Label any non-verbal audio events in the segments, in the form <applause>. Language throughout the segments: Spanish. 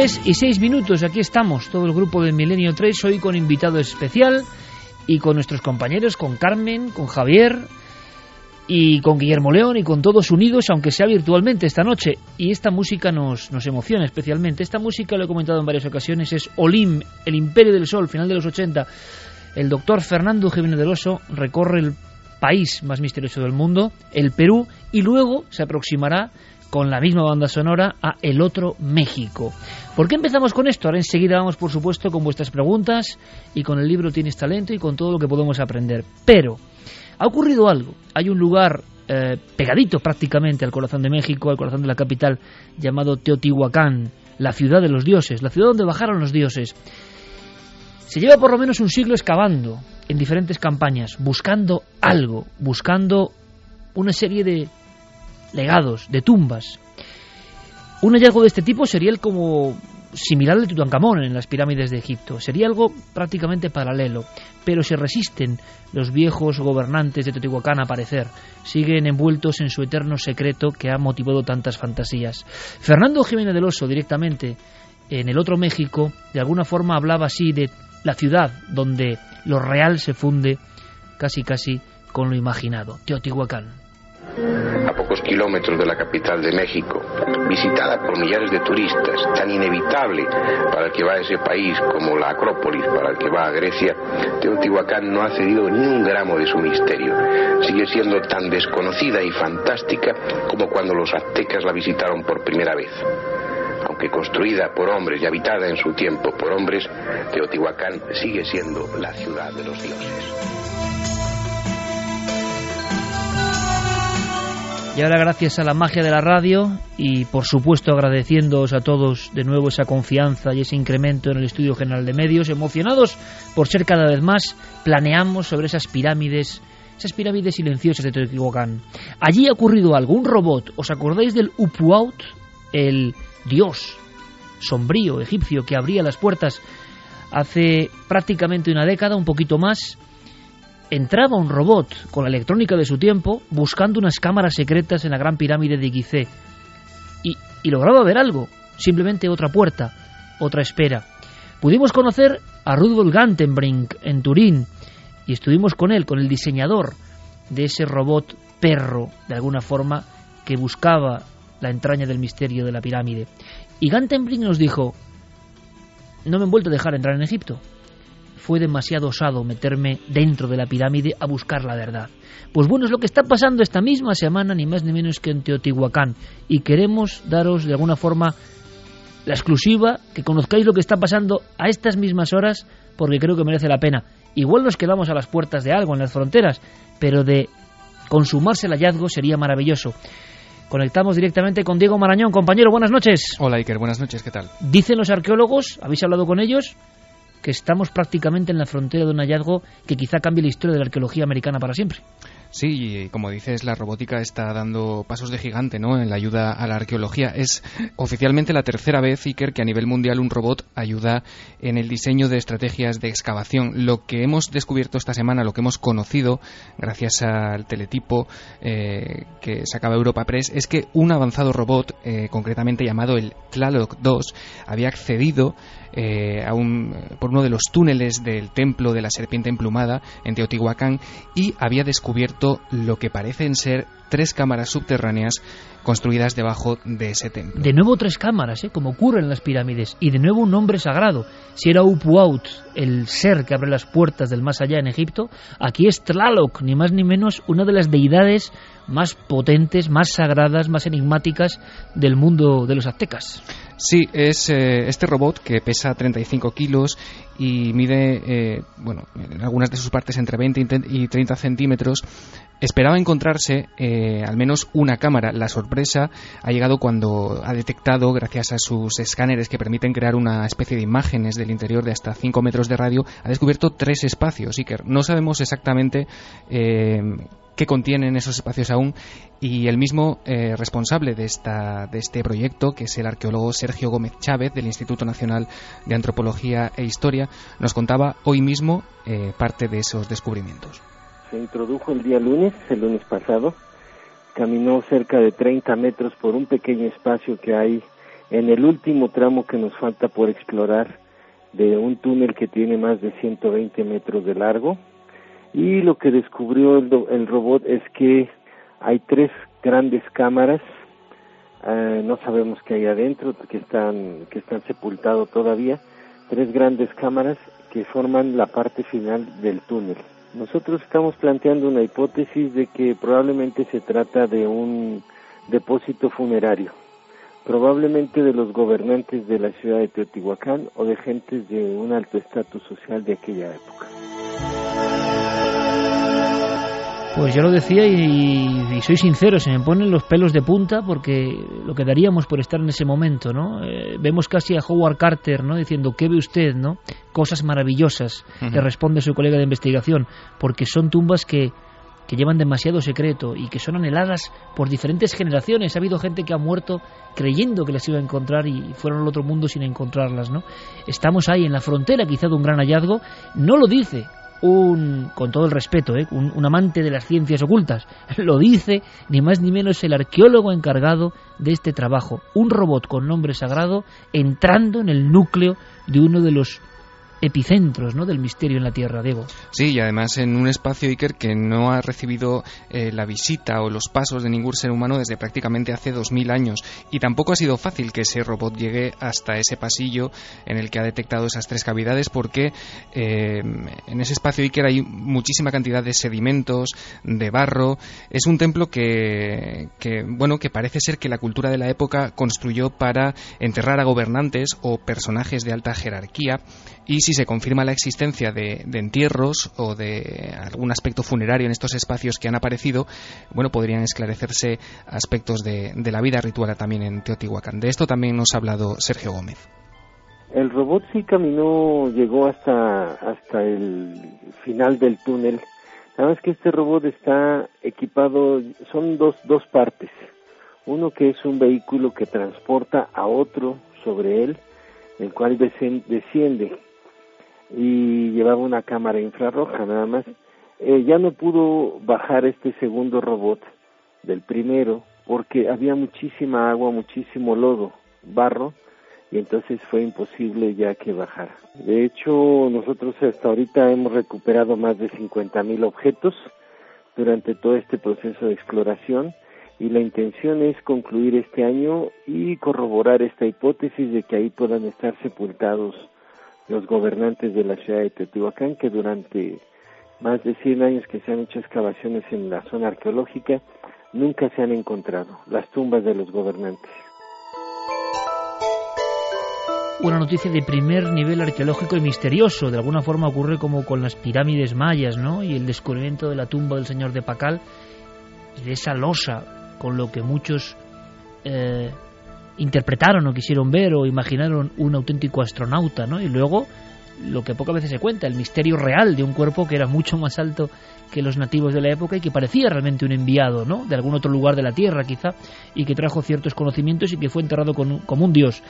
Y seis minutos, aquí estamos, todo el grupo del Milenio 3, hoy con invitado especial y con nuestros compañeros, con Carmen, con Javier y con Guillermo León y con todos unidos, aunque sea virtualmente esta noche. Y esta música nos, nos emociona especialmente. Esta música, lo he comentado en varias ocasiones, es Olim, el Imperio del Sol, final de los 80. El doctor Fernando Jiménez del Oso recorre el país más misterioso del mundo, el Perú, y luego se aproximará con la misma banda sonora a El Otro México. ¿Por qué empezamos con esto? Ahora enseguida vamos, por supuesto, con vuestras preguntas y con el libro Tienes Talento y con todo lo que podemos aprender. Pero ha ocurrido algo. Hay un lugar eh, pegadito prácticamente al corazón de México, al corazón de la capital, llamado Teotihuacán, la ciudad de los dioses, la ciudad donde bajaron los dioses. Se lleva por lo menos un siglo excavando en diferentes campañas, buscando algo, buscando una serie de legados, de tumbas. Un hallazgo de este tipo sería el como similar al de Tutankamón en las pirámides de Egipto. Sería algo prácticamente paralelo, pero se resisten los viejos gobernantes de Teotihuacán a aparecer. Siguen envueltos en su eterno secreto que ha motivado tantas fantasías. Fernando Jiménez del Oso, directamente, en el otro México, de alguna forma hablaba así de la ciudad donde lo real se funde casi casi con lo imaginado, Teotihuacán pocos kilómetros de la capital de México, visitada por millares de turistas, tan inevitable para el que va a ese país como la Acrópolis para el que va a Grecia, Teotihuacán no ha cedido ni un gramo de su misterio. Sigue siendo tan desconocida y fantástica como cuando los aztecas la visitaron por primera vez. Aunque construida por hombres y habitada en su tiempo por hombres, Teotihuacán sigue siendo la ciudad de los dioses. Y ahora gracias a la magia de la radio y por supuesto agradeciéndoos a todos de nuevo esa confianza y ese incremento en el Estudio General de Medios, emocionados por ser cada vez más, planeamos sobre esas pirámides, esas pirámides silenciosas de Teotihuacán. Allí ha ocurrido algo, un robot, ¿os acordáis del Upuaut, el dios sombrío egipcio que abría las puertas hace prácticamente una década, un poquito más, entraba un robot con la electrónica de su tiempo buscando unas cámaras secretas en la gran pirámide de Gizeh y, y lograba ver algo, simplemente otra puerta, otra espera. Pudimos conocer a Rudolf Gantenbrink en Turín y estuvimos con él, con el diseñador de ese robot perro, de alguna forma, que buscaba la entraña del misterio de la pirámide. Y Gantenbrink nos dijo, no me he vuelto a dejar entrar en Egipto fue demasiado osado meterme dentro de la pirámide a buscar la verdad. Pues bueno, es lo que está pasando esta misma semana, ni más ni menos que en Teotihuacán. Y queremos daros de alguna forma la exclusiva, que conozcáis lo que está pasando a estas mismas horas, porque creo que merece la pena. Igual nos quedamos a las puertas de algo en las fronteras, pero de consumarse el hallazgo sería maravilloso. Conectamos directamente con Diego Marañón. Compañero, buenas noches. Hola Iker, buenas noches, ¿qué tal? Dicen los arqueólogos, ¿habéis hablado con ellos? Que estamos prácticamente en la frontera de un hallazgo que quizá cambie la historia de la arqueología americana para siempre. Sí, como dices, la robótica está dando pasos de gigante ¿no? en la ayuda a la arqueología. Es oficialmente la tercera vez, Iker, que a nivel mundial un robot ayuda en el diseño de estrategias de excavación. Lo que hemos descubierto esta semana, lo que hemos conocido gracias al teletipo eh, que sacaba Europa Press, es que un avanzado robot, eh, concretamente llamado el Tlaloc 2, había accedido eh, por uno de los túneles del templo de la serpiente emplumada en Teotihuacán y había descubierto lo que parecen ser tres cámaras subterráneas construidas debajo de ese templo. De nuevo tres cámaras, ¿eh? como ocurre en las pirámides, y de nuevo un nombre sagrado. Si era Upuaut, el ser que abre las puertas del más allá en Egipto, aquí es Tlaloc, ni más ni menos una de las deidades más potentes, más sagradas, más enigmáticas del mundo de los aztecas. Sí, es eh, este robot que pesa 35 kilos y mide, eh, bueno, en algunas de sus partes entre 20 y 30 centímetros. Esperaba encontrarse eh, al menos una cámara. La sorpresa ha llegado cuando ha detectado, gracias a sus escáneres que permiten crear una especie de imágenes del interior de hasta 5 metros de radio, ha descubierto tres espacios. Que no sabemos exactamente qué contienen esos espacios aún y el mismo eh, responsable de, esta, de este proyecto, que es el arqueólogo Sergio Gómez Chávez del Instituto Nacional de Antropología e Historia, nos contaba hoy mismo eh, parte de esos descubrimientos. Se introdujo el día lunes, el lunes pasado, caminó cerca de 30 metros por un pequeño espacio que hay en el último tramo que nos falta por explorar de un túnel que tiene más de 120 metros de largo y lo que descubrió el, robot es que hay tres grandes cámaras eh, no sabemos qué hay adentro que están que están sepultados todavía tres grandes cámaras que forman la parte final del túnel nosotros estamos planteando una hipótesis de que probablemente se trata de un depósito funerario probablemente de los gobernantes de la ciudad de Teotihuacán o de gentes de un alto estatus social de aquella época. Pues yo lo decía y, soy sincero, se me ponen los pelos de punta porque lo que daríamos por estar en ese momento, ¿no? Eh, vemos casi a Howard Carter, ¿no? Diciendo, ¿qué ve usted, no? Cosas maravillosas, le responde su colega de investigación, porque son tumbas que, que llevan demasiado secreto y que son anheladas por diferentes generaciones. Ha habido gente que ha muerto creyendo que las iba a encontrar y fueron al otro mundo sin encontrarlas, ¿no? Estamos ahí en la frontera quizá de un gran hallazgo, no lo dice un, con todo el respeto, ¿eh? un, amante de las ciencias ocultas. <laughs> Lo dice ni más ni menos el arqueólogo encargado de este trabajo. Un robot con nombre sagrado entrando en el núcleo de uno de los epicentros ¿no? del misterio en la Tierra, Diego. Sí, y además en un espacio Iker que no ha recibido eh, la visita o los pasos de ningún ser humano desde prácticamente hace 2000 años. Y tampoco ha sido fácil que ese robot llegue hasta ese pasillo en el que ha detectado esas tres cavidades porque eh, en ese espacio Iker hay muchísima cantidad de sedimentos, de barro. Es un templo que, que, bueno, que parece ser que la cultura de la época construyó para enterrar a gobernantes o personajes de alta jerarquía y si se confirma la existencia de, entierros o de algún aspecto funerario en estos espacios que han aparecido, bueno, podrían esclarecerse aspectos de, la vida ritual también en Teotihuacán. De esto también nos ha hablado Sergio Gómez. El robot sí caminó, llegó hasta, hasta el final del túnel. Nada más que este robot está equipado, son dos, dos partes. Uno que es un vehículo que transporta a otro sobre él, el cual desciende y llevaba una cámara infrarroja nada más. Eh, ya no pudo bajar este segundo robot del primero porque había muchísima agua, muchísimo lodo, barro, y entonces fue imposible ya que bajara. De hecho, nosotros hasta ahorita hemos recuperado más de 50 mil objetos durante todo este proceso de exploración y la intención es concluir este año y corroborar esta hipótesis de que ahí puedan estar sepultados los gobernantes de la ciudad de Teotihuacán que durante más de 100 años que se han hecho excavaciones en la zona arqueológica nunca se han encontrado las tumbas de los gobernantes. Una noticia de primer nivel arqueológico y misterioso. De alguna forma ocurre como con las pirámides mayas, ¿no? Y el descubrimiento de la tumba del señor de Pacal y de esa losa con lo que muchos eh, interpretaron o quisieron ver o imaginaron un auténtico astronauta, ¿no? Y luego lo que pocas veces se cuenta, el misterio real de un cuerpo que era mucho más alto que los nativos de la época y que parecía realmente un enviado, ¿no? De algún otro lugar de la Tierra, quizá, y que trajo ciertos conocimientos y que fue enterrado como un dios.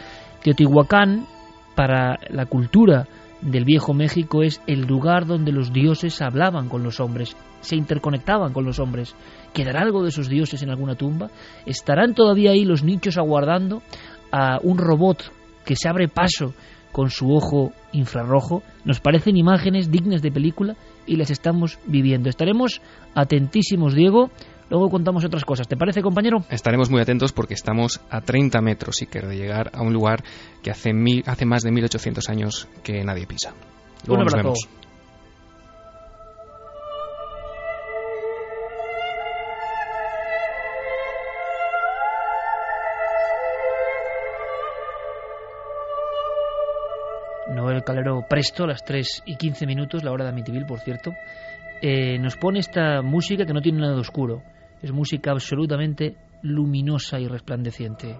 Teotihuacán, para la cultura del viejo México, es el lugar donde los dioses hablaban con los hombres, se interconectaban con los hombres. ¿Quedará algo de esos dioses en alguna tumba? ¿Estarán todavía ahí los nichos aguardando a un robot que se abre paso con su ojo infrarrojo? Nos parecen imágenes dignas de película y las estamos viviendo. Estaremos atentísimos, Diego. Luego contamos otras cosas. ¿Te parece, compañero? Estaremos muy atentos porque estamos a 30 metros, Iker, de llegar a un lugar que hace, hace más de 1800 años que nadie pisa. un abrazo. Noel Calero Presto, a las 3 y 15 minutos, la hora de Amityville, por cierto, eh, nos pone esta música que no tiene nada de oscuro. Es música absolutamente luminosa y resplandeciente.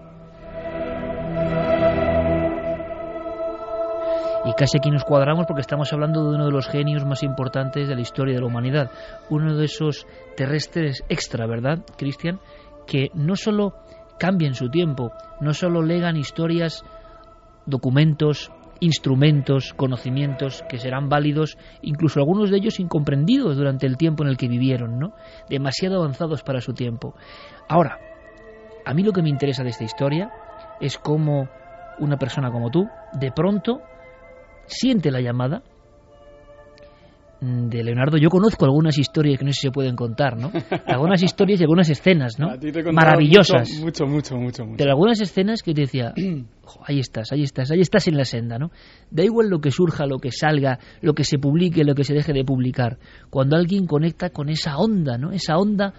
Y casi aquí nos cuadramos porque estamos hablando de uno de los genios más importantes de la historia de la humanidad, uno de esos terrestres extra, ¿verdad, Cristian? Que no solo cambian su tiempo, no solo legan historias, documentos, instrumentos, conocimientos que serán válidos, incluso algunos de ellos incomprendidos durante el tiempo en el que vivieron, ¿no? Demasiado avanzados para su tiempo. Ahora, a mí lo que me interesa de esta historia es cómo una persona como tú, de pronto, siente la llamada de Leonardo. Yo conozco algunas historias que no sé si se pueden contar, ¿no? <laughs> Algunas historias y algunas escenas, ¿no? Maravillosas. Mucho, mucho, mucho, mucho. Pero algunas escenas que te decía, <clears throat> ahí estás, ahí estás, ahí estás en la senda, ¿no? Da igual lo que surja, lo que salga, lo que se publique, lo que se deje de publicar. Cuando alguien conecta con esa onda, ¿no? Esa onda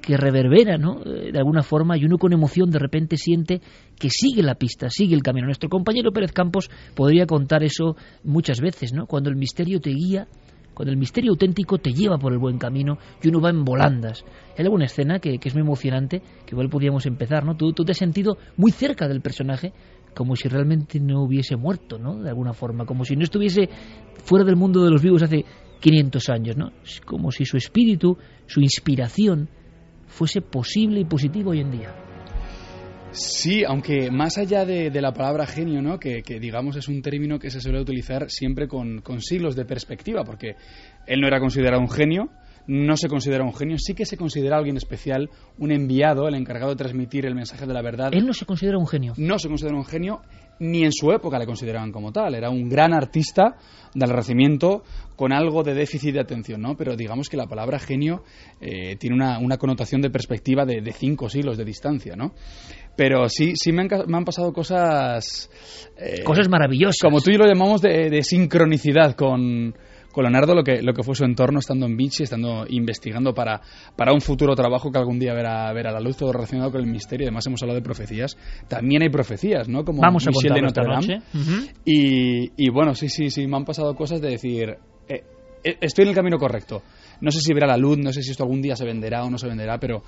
que reverbera, ¿no? Eh, de alguna forma y uno con emoción de repente siente que sigue la pista, sigue el camino. Nuestro compañero Pérez Campos podría contar eso muchas veces, ¿no? Cuando el misterio te guía, cuando el misterio auténtico te lleva por el buen camino y uno va en volandas. Hay alguna escena que, es muy emocionante, que igual podríamos empezar, ¿no? Tú, te has sentido muy cerca del personaje, como si realmente no hubiese muerto, ¿no? De alguna forma, como si no estuviese fuera del mundo de los vivos hace 500 años, ¿no? Como si su espíritu, su inspiración, fuese posible y positivo hoy en día. Sí, aunque más allá de, la palabra genio, ¿no? Que, digamos es un término que se suele utilizar siempre con, con siglos de perspectiva, porque él no era considerado un genio, no se considera un genio, sí que se considera alguien especial, un enviado, el encargado de transmitir el mensaje de la verdad. Él no se considera un genio. No se considera un genio, ni en su época le consideraban como tal. Era un gran artista del Renacimiento con algo de déficit de atención, ¿no? Pero digamos que la palabra genio eh, tiene una, connotación de perspectiva de, cinco siglos de distancia, ¿no? Pero sí, sí me han, pasado cosas... Eh, cosas maravillosas. Como tú y yo lo llamamos de sincronicidad con, con Leonardo lo que, lo que fue su entorno estando en Vichy, estando investigando para, para un futuro trabajo que algún día verá, verá la luz, todo relacionado con el misterio. Además hemos hablado de profecías. También hay profecías, ¿no? Como Vamos Michel de Notre Dame. y, y, bueno, sí, sí, sí, me han pasado cosas de decir, eh, eh, estoy en el camino correcto. No sé si verá la luz, no sé si esto algún día se venderá o no se venderá, pero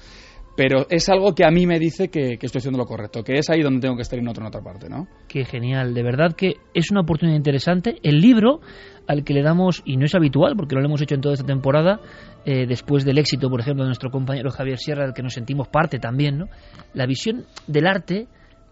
pero es algo que a mí me dice que, estoy haciendo lo correcto, que es ahí donde tengo que estar y no en otra parte, ¿no? Qué genial, de verdad que es una oportunidad interesante. El libro al que le damos, y no es habitual porque lo hemos hecho en toda esta temporada, eh, después del éxito, por ejemplo, de nuestro compañero Javier Sierra, del que nos sentimos parte también, ¿no? La visión del arte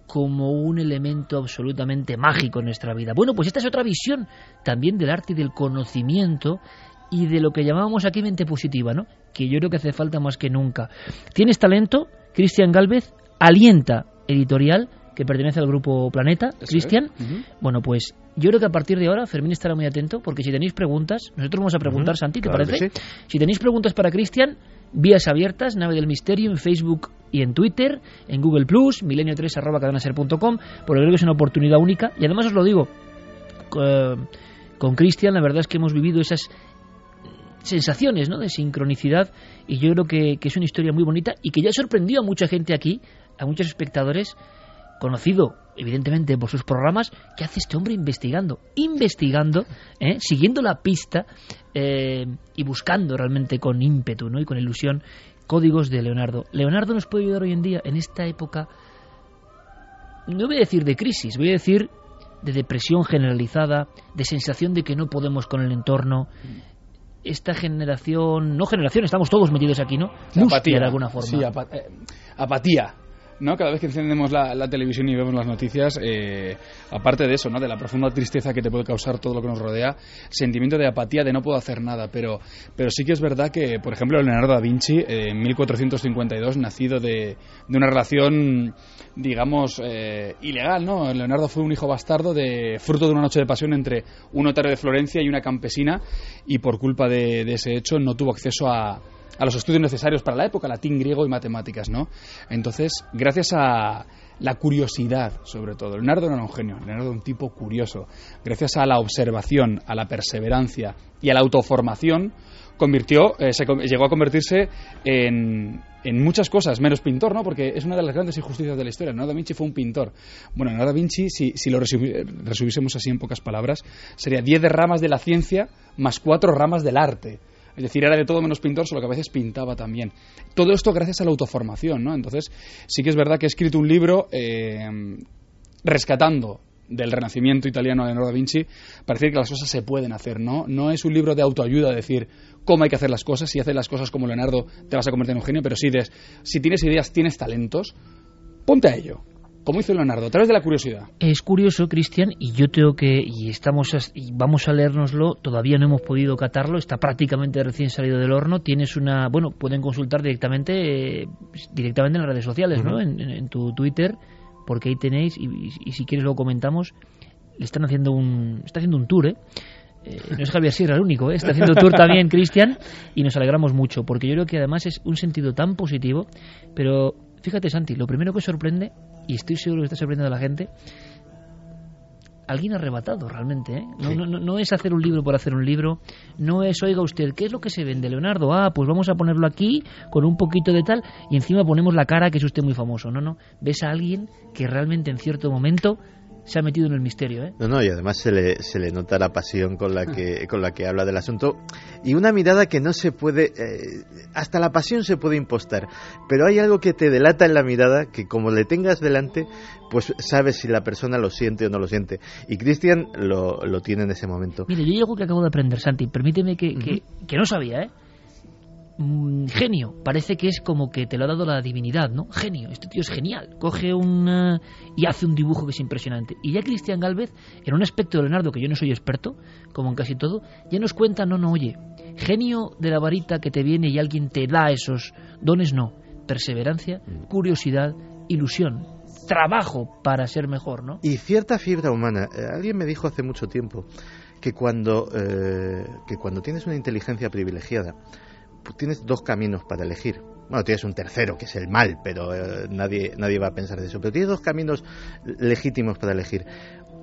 como un elemento absolutamente mágico en nuestra vida. Bueno, pues esta es otra visión también del arte y del conocimiento y de lo que llamábamos aquí mente positiva, ¿no? Que yo creo que hace falta más que nunca. Tienes talento, Cristian Galvez, alienta editorial que pertenece al grupo Planeta, Cristian. Bueno, pues yo creo que a partir de ahora Fermín estará muy atento porque si tenéis preguntas, nosotros vamos a preguntar, Santi, ¿te parece? Si tenéis preguntas para Cristian, vías abiertas, Nave del Misterio en Facebook y en Twitter, en Google Plus, milenio3 arroba cadanaser.com, porque creo que es una oportunidad única y además os lo digo, con Cristian la verdad es que hemos vivido esas sensaciones ¿no? de sincronicidad y yo creo que, es una historia muy bonita y que ya sorprendió a mucha gente aquí, a muchos espectadores, conocido evidentemente por sus programas, que hace este hombre investigando, investigando, ¿eh? siguiendo la pista eh, y buscando realmente con ímpetu ¿no? y con ilusión códigos de Leonardo. Leonardo nos puede ayudar hoy en día en esta época, no voy a decir de crisis, voy a decir de depresión generalizada, de sensación de que no podemos con el entorno, esta generación, no generación, estamos todos metidos aquí, ¿no? apatía, de alguna forma. Sí, eh, apatía. ¿No? Cada vez que encendemos la, televisión y vemos las noticias, eh, aparte de eso, ¿no? De la profunda tristeza que te puede causar todo lo que nos rodea, sentimiento de apatía, de no puedo hacer nada. Pero, pero sí que es verdad que, por ejemplo, Leonardo da Vinci, eh, en 1452, nacido de, de una relación, digamos, eh, ilegal, ¿no? Leonardo fue un hijo bastardo de fruto de una noche de pasión entre un notario de Florencia y una campesina, y por culpa de ese hecho no tuvo acceso a a los estudios necesarios para la época, latín, griego y matemáticas, ¿no? Entonces, gracias a, la curiosidad, sobre todo. Leonardo era un genio, Leonardo era un tipo curioso. Gracias a la observación, a la perseverancia y a la autoformación, convirtió, eh, se, llegó a convertirse en, en, muchas cosas, menos pintor, ¿no? Porque es una de las grandes injusticias de la historia. Leonardo da Vinci fue un pintor. Bueno, Leonardo da Vinci, si, si lo resumiésemos así en pocas palabras, sería 10 ramas de la ciencia más cuatro ramas del arte. Es decir, era de todo menos pintor, solo que a veces pintaba también. Todo esto gracias a la autoformación, ¿no? Entonces, sí que es verdad que he escrito un libro eh, rescatando del Renacimiento italiano de Leonardo da Vinci, para decir que las cosas se pueden hacer, ¿no? No es un libro de autoayuda, decir cómo hay que hacer las cosas, si haces las cosas como Leonardo te vas a convertir en un genio, pero sí si tienes ideas, tienes talentos, ponte a ello. Como hizo Leonardo, a través de la curiosidad. Es curioso, Cristian, y yo tengo que, y estamos, y vamos a leérnoslo, todavía no hemos podido catarlo, está prácticamente recién salido del horno, tienes una, bueno, pueden consultar directamente, eh, directamente en las redes sociales, ¿no? en tu Twitter, porque ahí tenéis, y, si quieres lo comentamos, le están haciendo un, está haciendo un tour, ¿eh? ¿eh? no es Javier Sierra el único, ¿eh? está haciendo tour también <laughs> Cristian y nos alegramos mucho porque yo creo que además es un sentido tan positivo, pero fíjate Santi, lo primero que sorprende, y estoy seguro que está sorprendiendo a la gente, alguien arrebatado realmente. ¿eh? No, no, no, es hacer un libro por hacer un libro, no es, oiga usted, ¿qué es lo que se vende, Leonardo? Ah, pues vamos a ponerlo aquí con un poquito de tal y encima ponemos la cara que es usted muy famoso. No, no, ves a alguien que realmente en cierto momento se ha metido en el misterio. ¿eh? No, no, y además se le, se le nota la pasión con la, que, <laughs> con la que habla del asunto y una mirada que no se puede, eh, hasta la pasión se puede impostar, pero hay algo que te delata en la mirada que como le tengas delante, pues sabes si la persona lo siente o no lo siente. Y Cristian lo, lo tiene en ese momento. Mire, yo algo que acabo de aprender, Santi, permíteme que, que, que no sabía, ¿eh? Genio, parece que es como que te lo ha dado la divinidad, ¿no? Genio, este tío es genial. Coge un y hace un dibujo que es impresionante. Y ya Cristian Galvez, en un aspecto de Leonardo que yo no soy experto, como en casi todo, ya nos cuenta, no, no, oye, genio de la varita que te viene y alguien te da esos dones, no. Perseverancia, mm. curiosidad, ilusión, trabajo para ser mejor, ¿no? Y cierta fibra humana. Eh, alguien me dijo hace mucho tiempo que cuando, eh, que cuando tienes una inteligencia privilegiada, pues tienes dos caminos para elegir. Bueno, tienes un tercero, que es el mal, pero eh, nadie, nadie va a pensar de eso. Pero tienes dos caminos legítimos para elegir.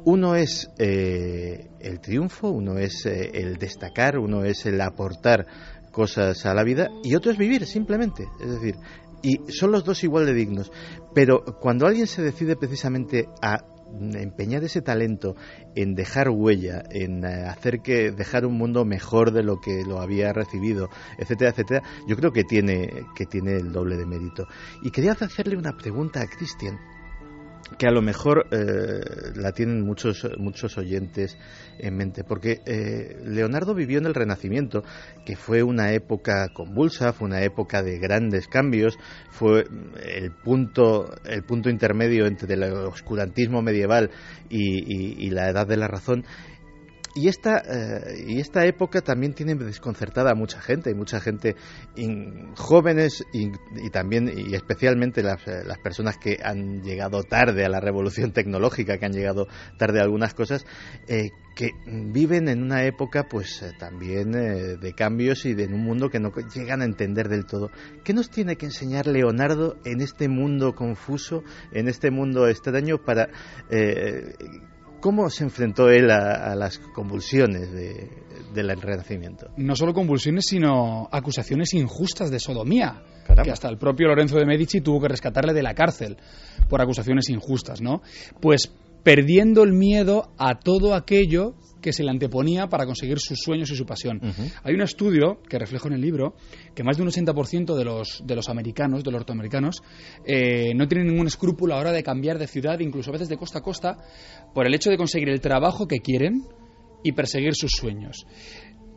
Uno es eh, el triunfo, uno es eh, el destacar, uno es el aportar cosas a la vida y otro es vivir simplemente. Es decir, y son los dos igual de dignos. Pero cuando alguien se decide precisamente a empeñar ese talento en dejar huella, en eh, hacer que dejar un mundo mejor de lo que lo había recibido, etcétera, etcétera, yo creo que tiene que tiene el doble de mérito. Y quería hacerle una pregunta a Cristian que a lo mejor eh, la tienen muchos muchos oyentes en mente porque eh, Leonardo vivió en el Renacimiento que fue una época convulsa fue una época de grandes cambios fue el punto el punto intermedio entre el oscurantismo medieval y, y la edad de la razón y esta, eh, y esta época también tiene desconcertada a mucha gente, hay mucha gente jóvenes y, también y especialmente las, eh, las, personas que han llegado tarde a la revolución tecnológica, que han llegado tarde a algunas cosas, eh, que viven en una época pues también de cambios y de en un mundo que no llegan a entender del todo. ¿Qué nos tiene que enseñar Leonardo en este mundo confuso, en este mundo extraño para ¿Cómo se enfrentó él a, las convulsiones del Renacimiento? No solo convulsiones, sino acusaciones injustas de sodomía. Que hasta el propio Lorenzo de Medici tuvo que rescatarle de la cárcel por acusaciones injustas, ¿no? Pues perdiendo el miedo a todo aquello que se le anteponía para conseguir sus sueños y su pasión. Hay un estudio que reflejo en el libro que más de un 80% de los, de los americanos, de los norteamericanos, eh, no tienen ningún escrúpulo a la hora de cambiar de ciudad, incluso a veces de costa a costa, por el hecho de conseguir el trabajo que quieren y perseguir sus sueños.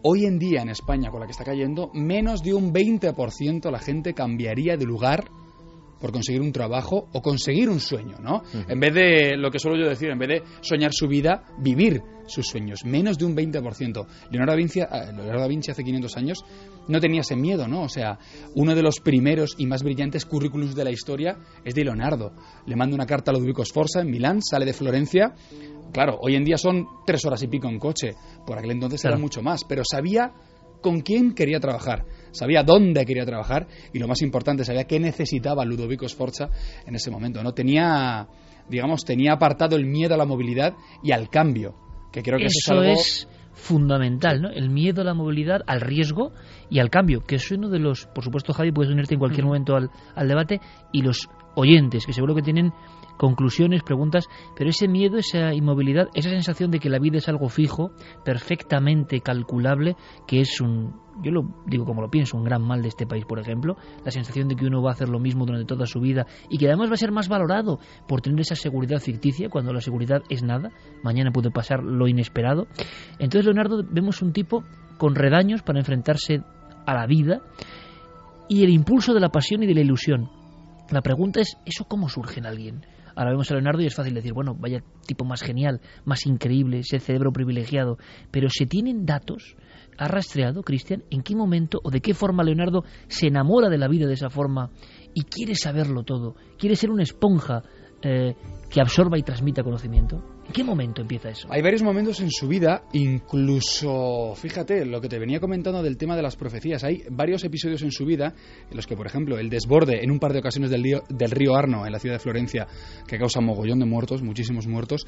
Hoy en día en España, con la que está cayendo, menos de un 20% la gente cambiaría de lugar por conseguir un trabajo o conseguir un sueño, ¿no? En vez de lo que suelo yo decir, en vez de soñar su vida, vivir sus sueños. Menos de un 20%. Leonardo da Vinci, eh, Leonardo da Vinci hace 500 años no tenía ese miedo, ¿no? O sea, uno de los primeros y más brillantes currículums de la historia es de Leonardo. Le manda una carta a Ludovico Sforza en Milán, sale de Florencia. Claro, hoy en día son tres horas y pico en coche. Por aquel entonces era mucho más. Pero sabía con quién quería trabajar sabía dónde quería trabajar y lo más importante, sabía qué necesitaba Ludovico Sforza en ese momento. No tenía, digamos, tenía apartado el miedo a la movilidad y al cambio, que creo que eso, es, algo... es fundamental, ¿no? El miedo a la movilidad, al riesgo y al cambio, que es uno de los, por supuesto, Javi, puedes unirte en cualquier momento al, al debate, y los oyentes, que seguro que tienen conclusiones, preguntas, pero ese miedo, esa inmovilidad, esa sensación de que la vida es algo fijo, perfectamente calculable, que es un, yo lo digo como lo pienso, un gran mal de este país, por ejemplo, la sensación de que uno va a hacer lo mismo durante toda su vida y que además va a ser más valorado por tener esa seguridad ficticia cuando la seguridad es nada, mañana puede pasar lo inesperado. Entonces, Leonardo, vemos un tipo con redaños para enfrentarse a la vida y el impulso de la pasión y de la ilusión. La pregunta es, ¿eso cómo surge en alguien? Ahora vemos a Leonardo y es fácil decir, bueno, vaya tipo más genial, más increíble, ese cerebro privilegiado. Pero ¿se tienen datos? ¿Ha rastreado, Cristian, en qué momento o de qué forma Leonardo se enamora de la vida de esa forma y quiere saberlo todo? ¿Quiere ser una esponja eh, que absorba y transmita conocimiento? ¿En qué momento empieza eso? Hay varios momentos en su vida, incluso, fíjate, lo que te venía comentando del tema de las profecías. Hay varios episodios en su vida en los que, por ejemplo, el desborde en un par de ocasiones del río, del río Arno, en la ciudad de Florencia, que causa mogollón de muertos, muchísimos muertos,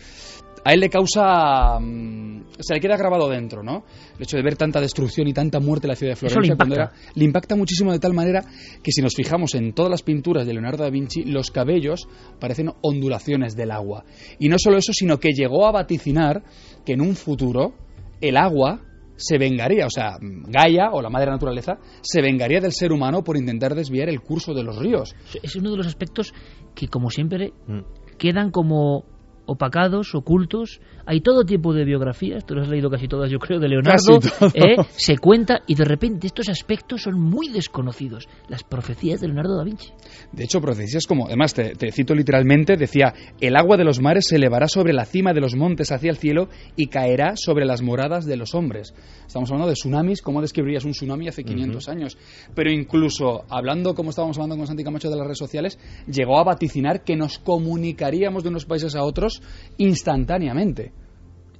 a él le causa. mm, se le queda grabado dentro, ¿no? El hecho de ver tanta destrucción y tanta muerte en la ciudad de Eso Florencia le cuando impacta. era- le impacta muchísimo de tal manera que si nos fijamos en todas las pinturas de Leonardo da Vinci, los cabellos parecen ondulaciones del agua. Y no solo eso, sino que llegó a vaticinar que en un futuro el agua se vengaría, o sea, Gaia o la madre naturaleza se vengaría del ser humano por intentar desviar el curso de los ríos. Es uno de los aspectos que, como siempre, Mm. quedan como opacados, ocultos. Hay todo tipo de biografías, tú lo has leído casi todas, yo creo, de Leonardo. ¿eh? Se cuenta y de repente estos aspectos son muy desconocidos. Las profecías de Leonardo da Vinci. De hecho, profecías como, además te, te cito literalmente, decía, el agua de los mares se elevará sobre la cima de los montes hacia el cielo y caerá sobre las moradas de los hombres. Estamos hablando de tsunamis, ¿cómo describirías un tsunami hace 500 años? Pero incluso, hablando, como estábamos hablando con Santi Camacho de las redes sociales, llegó a vaticinar que nos comunicaríamos de unos países a otros instantáneamente.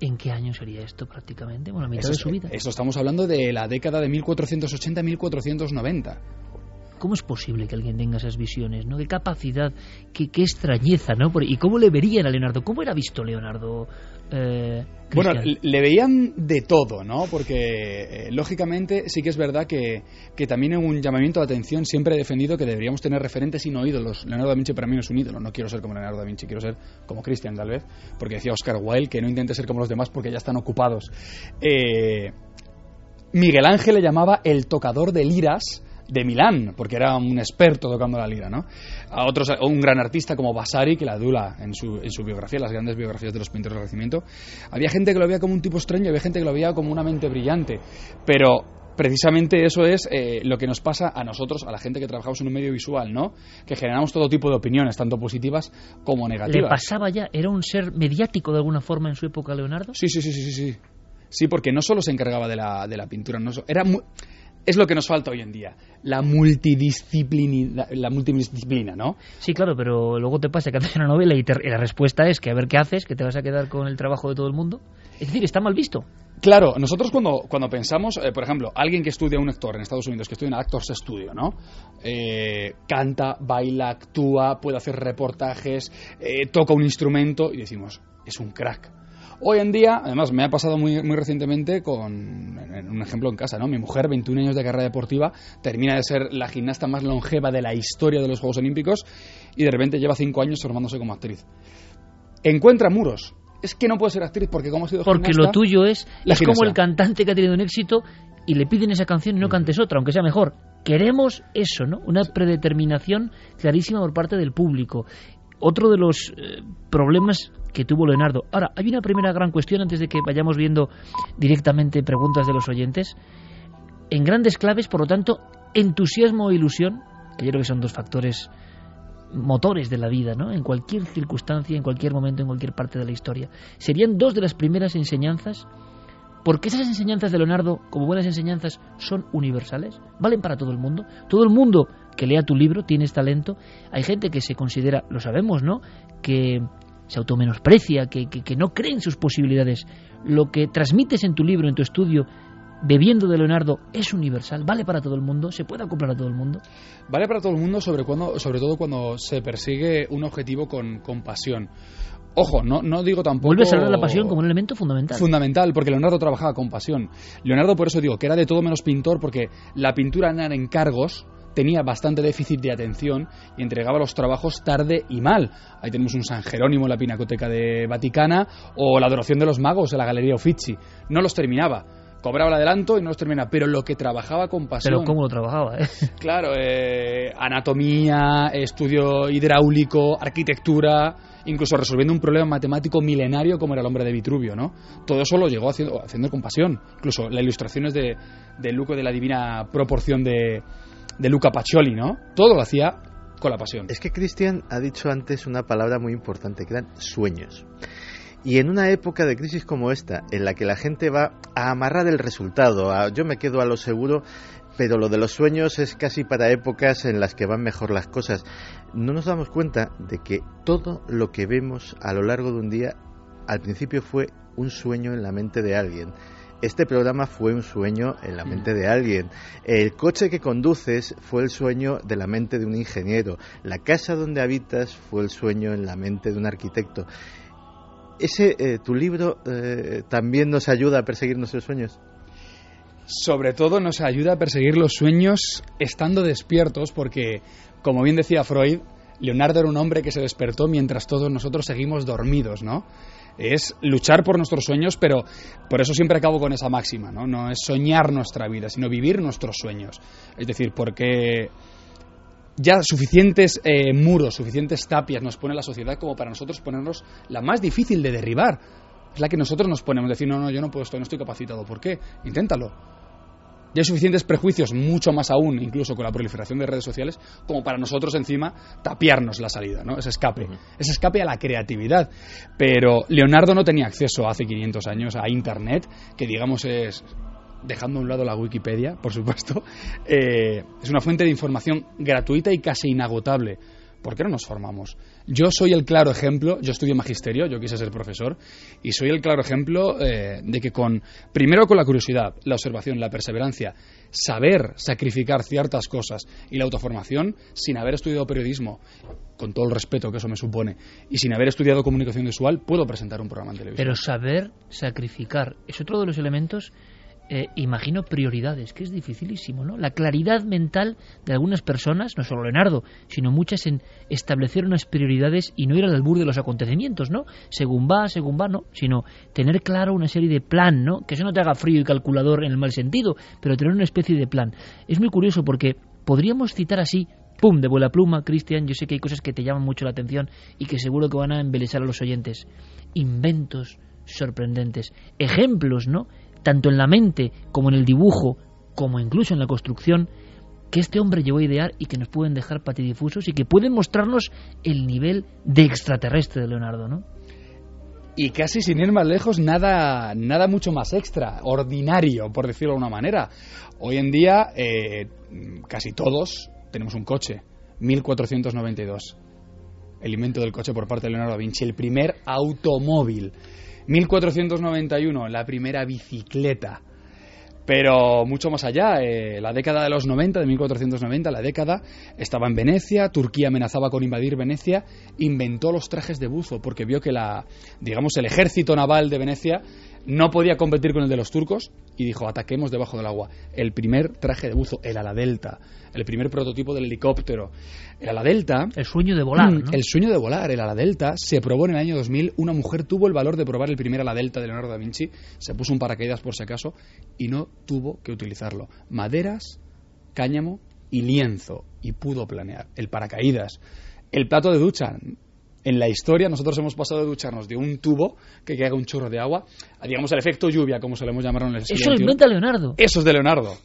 ¿En qué año sería esto prácticamente? Bueno, a mitad Eso, de su vida. eso estamos hablando de la década de 1480-1490. ¿Cómo es posible que alguien tenga esas visiones? ¿no? ¿Qué capacidad, qué, extrañeza? ¿no? ¿Y cómo le verían a Leonardo? ¿Cómo era visto Leonardo? Eh, Bueno, le veían de todo, ¿no? Porque, eh, lógicamente, sí que es verdad que, que también en un llamamiento de atención siempre he defendido que deberíamos tener referentes y no ídolos. Leonardo da Vinci para mí no es un ídolo, no quiero ser como Leonardo da Vinci, quiero ser como Christian, tal vez, porque decía Oscar Wilde que no intente ser como los demás porque ya están ocupados. Eh, Miguel Ángel le llamaba el tocador de liras de Milán, porque era un experto tocando la lira, ¿no? A otros, a un gran artista como Vasari, que la adula en su, en su biografía, las grandes biografías de los pintores del Renacimiento. Había gente que lo veía como un tipo extraño, había gente que lo veía como una mente brillante, pero precisamente eso es eh, lo que nos pasa a nosotros, a la gente que trabajamos en un medio visual, ¿no? Que generamos todo tipo de opiniones, tanto positivas como ¿Le negativas. pasaba ya? ¿Era un ser mediático de alguna forma en su época, Leonardo? Sí, sí, sí, sí, sí, sí. Porque no solo se encargaba de la, de la pintura, no era mu- es lo que nos falta hoy en día, la multidisciplina, la multidisciplina, ¿no? Sí, claro, pero luego te pasa que haces una novela y, te- la respuesta es que a ver qué haces, que te vas a quedar con el trabajo de todo el mundo. Es decir, está mal visto. Claro, nosotros cuando, cuando pensamos, eh, por ejemplo, alguien que estudia un actor en Estados Unidos, que estudia en Actors Studio, ¿no? Eh, canta, baila, actúa, puede hacer reportajes, eh, toca un instrumento y decimos, es un crack. Hoy en día, además me ha pasado muy, muy recientemente con un ejemplo en casa, ¿no? Mi mujer, 21 años de carrera deportiva, termina de ser la gimnasta más longeva de la historia de los Juegos Olímpicos y de repente lleva 5 años formándose como actriz. Encuentra muros. Es que no puede ser actriz porque como ha sido Porque gimnasta- lo tuyo es, La es como el cantante que ha tenido un éxito y le piden esa canción y no cantes otra, aunque sea mejor. Queremos eso, ¿no? Una predeterminación clarísima por parte del público. Otro de los eh, problemas que tuvo Leonardo. Ahora, hay una primera gran cuestión antes de que vayamos viendo directamente preguntas de los oyentes. En grandes claves, por lo tanto, entusiasmo o ilusión, que yo creo que son dos factores motores de la vida, ¿no? En cualquier circunstancia, en cualquier momento, en cualquier parte de la historia. Serían dos de las primeras enseñanzas, porque esas enseñanzas de Leonardo, como buenas enseñanzas, son universales, valen para todo el mundo. Todo el mundo que lea tu libro tienes talento. Hay gente que se considera, lo sabemos, ¿no? Que se automenosprecia, que, que, que no cree en sus posibilidades. Lo que transmites en tu libro, en tu estudio, bebiendo de Leonardo es universal, vale para todo el mundo, se puede acoplar a todo el mundo. Vale para todo el mundo, sobre, cuando, sobre todo cuando se persigue un objetivo con, con pasión. Ojo, no, no digo tampoco. Vuelves a hablar de la pasión como un elemento fundamental. Fundamental, porque Leonardo trabajaba con pasión. Leonardo, por eso digo, que era de todo menos pintor, porque la pintura en encargos tenía bastante déficit de atención y entregaba los trabajos tarde y mal. Ahí tenemos un San Jerónimo en la Pinacoteca de Vaticana o la Adoración de los Magos en la Galería Uffizi. No los terminaba cobraba el adelanto y no los terminaba, pero lo que trabajaba con pasión. Pero cómo lo trabajaba, ¿eh? <laughs> Claro, eh, anatomía, estudio hidráulico, arquitectura, incluso resolviendo un problema matemático milenario como era el hombre de Vitruvio, ¿no? Todo eso lo llegó haciendo, haciendo con pasión. Incluso las ilustraciones de, de Luco de la divina proporción de, de Luca Pacioli, ¿no? Todo lo hacía con la pasión. Es que Cristian ha dicho antes una palabra muy importante, que eran sueños. Y en una época de crisis como esta, en la que la gente va a amarrar el resultado, a, yo me quedo a lo seguro, pero lo de los sueños es casi para épocas en las que van mejor las cosas. No nos damos cuenta de que todo lo que vemos a lo largo de un día, al principio fue un sueño en la mente de alguien. Este programa fue un sueño en la mente de alguien. El coche que conduces fue el sueño de la mente de un ingeniero. La casa donde habitas fue el sueño en la mente de un arquitecto. Ese, eh, tu libro eh, también nos ayuda a perseguir nuestros sueños. Sobre todo nos ayuda a perseguir los sueños estando despiertos, porque, como bien decía Freud, Leonardo era un hombre que se despertó mientras todos nosotros seguimos dormidos, ¿no? Es luchar por nuestros sueños, pero por eso siempre acabo con esa máxima, ¿no? No es soñar nuestra vida, sino vivir nuestros sueños. Es decir, porque ya suficientes eh, muros, suficientes tapias nos pone la sociedad como para nosotros ponernos la más difícil de derribar. Es la que nosotros nos ponemos, decir, no, no, yo no puedo, estoy, no estoy capacitado. ¿Por qué? Inténtalo. Ya hay suficientes prejuicios, mucho más aún, incluso con la proliferación de redes sociales, como para nosotros encima tapiarnos la salida, ¿no? Ese escape. Ese escape a la creatividad. Pero Leonardo no tenía acceso hace 500 años a Internet, que digamos es dejando a un lado la Wikipedia, por supuesto, eh, es una fuente de información gratuita y casi inagotable. ¿Por qué no nos formamos? Yo soy el claro ejemplo, yo estudio magisterio, yo quise ser profesor, y soy el claro ejemplo eh, de que con, primero con la curiosidad, la observación, la perseverancia, saber sacrificar ciertas cosas y la autoformación, sin haber estudiado periodismo, con todo el respeto que eso me supone, y sin haber estudiado comunicación visual, puedo presentar un programa en televisión. Pero saber sacrificar es otro de los elementos eh, imagino prioridades, que es dificilísimo, ¿no? La claridad mental de algunas personas, no solo Leonardo, sino muchas en establecer unas prioridades y no ir al albur de los acontecimientos, ¿no? Según va, según va, no, sino tener claro una serie de plan, ¿no? Que eso no te haga frío y calculador en el mal sentido, pero tener una especie de plan. Es muy curioso porque podríamos citar así pum, de vuela pluma, Cristian, yo sé que hay cosas que te llaman mucho la atención y que seguro que van a embelesar a los oyentes. Inventos sorprendentes, ejemplos, ¿no? Tanto en la mente como en el dibujo, como incluso en la construcción, que este hombre llevó a idear y que nos pueden dejar patidifusos y que pueden mostrarnos el nivel de extraterrestre de Leonardo, ¿no? Y casi sin ir más lejos, nada, nada mucho más extra, ordinario, por decirlo de alguna manera. Hoy en día, eh, casi todos tenemos un coche, 1492. El invento del coche por parte de Leonardo da Vinci, el primer automóvil. 1491, la primera bicicleta. Pero mucho más allá, eh, la década de los 90, de 1490, la década, estaba en Venecia, Turquía amenazaba con invadir Venecia, inventó los trajes de buzo porque vio que la, digamos, el ejército naval de Venecia no podía competir con el de los turcos y dijo, ataquemos debajo del agua. El primer traje de buzo, el ala delta, el primer prototipo del helicóptero. El ala delta... El sueño de volar, mm, El sueño de volar, el ala delta, se probó en el año 2000. Una mujer tuvo el valor de probar el primer ala delta de Leonardo da Vinci, se puso un paracaídas por si acaso y no tuvo que utilizarlo. Maderas, cáñamo y lienzo y pudo planear. El paracaídas, el plato de ducha, en la historia nosotros hemos pasado de ducharnos de un tubo que haga un chorro de agua a, digamos, el efecto lluvia, como solemos llamarlo en el Eso Leonardo. Eso es de Leonardo.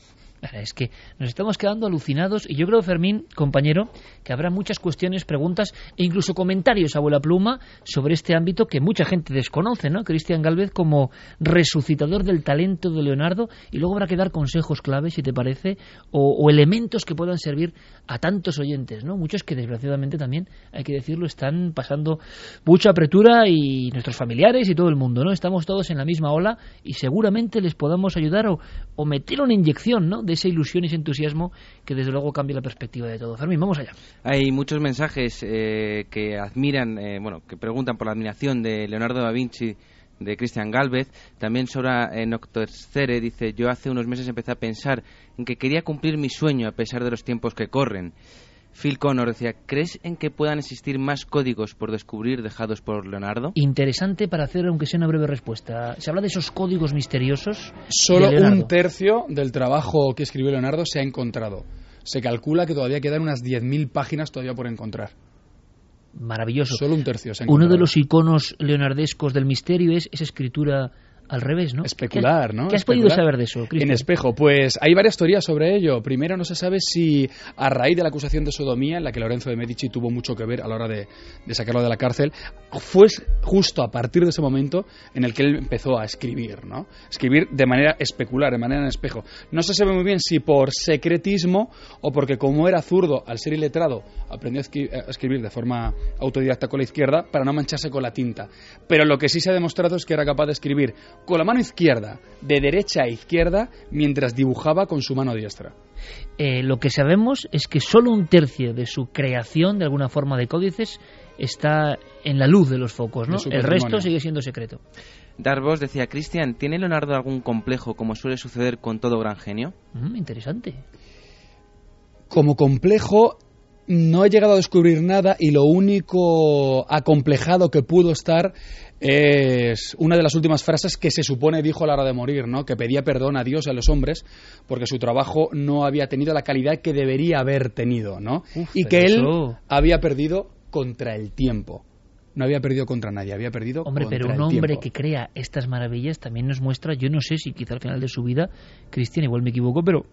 Es que nos estamos quedando alucinados y yo creo, Fermín, compañero, que habrá muchas cuestiones, preguntas e incluso comentarios, abuela pluma, sobre este ámbito que mucha gente desconoce, ¿no? Cristian Galvez como resucitador del talento de Leonardo y luego habrá que dar consejos claves, si te parece, o, o elementos que puedan servir a tantos oyentes, ¿no? Muchos que desgraciadamente también, hay que decirlo, están pasando mucha apretura y nuestros familiares y todo el mundo, ¿no? Estamos todos en la misma ola y seguramente les podamos ayudar o, o meter una inyección, ¿no? De esa ilusión y ese entusiasmo que desde luego cambia la perspectiva de todo. Fermín, vamos allá. Hay muchos mensajes eh, que admiran, eh, bueno, que preguntan por la admiración de Leonardo da Vinci de Christian Galvez. También Sora eh, Noctoscere dice, yo hace unos meses empecé a pensar en que quería cumplir mi sueño a pesar de los tiempos que corren. Phil Connor decía, ¿crees en que puedan existir más códigos por descubrir dejados por Leonardo? Interesante para hacer, aunque sea una breve respuesta. Se habla de esos códigos misteriosos. Solo un tercio del trabajo que escribió Leonardo se ha encontrado. Se calcula que todavía quedan unas 10.000 páginas todavía por encontrar. Maravilloso. Solo un tercio se ha Uno de los iconos leonardescos del misterio es esa escritura al revés, ¿no? Especular, ¿Qué, ¿no? ¿Qué has podido saber de eso, En Cristian? espejo, pues hay varias teorías sobre ello. Primero, no se sabe si a raíz de la acusación de sodomía, en la que Lorenzo de Medici tuvo mucho que ver a la hora de, de sacarlo de la cárcel, fue justo a partir de ese momento en el que él empezó a escribir, ¿no? Escribir de manera especular, de manera en espejo. No se sabe muy bien si por secretismo o porque como era zurdo, al ser iletrado, aprendió a escribir de forma autodidacta con la izquierda para no mancharse con la tinta. Pero lo que sí se ha demostrado es que era capaz de escribir con la mano izquierda, de derecha a izquierda, mientras dibujaba con su mano diestra. Eh, lo que sabemos es que solo un tercio de su creación, de alguna forma de códices, está en la luz de los focos, ¿no? El resto sigue siendo secreto. Darvos decía, Cristian, ¿tiene Leonardo algún complejo como suele suceder con todo gran genio? Mm, interesante. Como complejo, no he llegado a descubrir nada y lo único acomplejado que pudo estar es una de las últimas frases que se supone dijo a la hora de morir, ¿no? Que pedía perdón a Dios y a los hombres porque su trabajo no había tenido la calidad que debería haber tenido, ¿no? Uf, y que él eso- había perdido contra el tiempo. No había perdido contra nadie, había perdido Hombre, contra pero un el hombre tiempo. que crea estas maravillas también nos muestra, yo no sé si quizá al final de su vida, Cristian, igual me equivoco, pero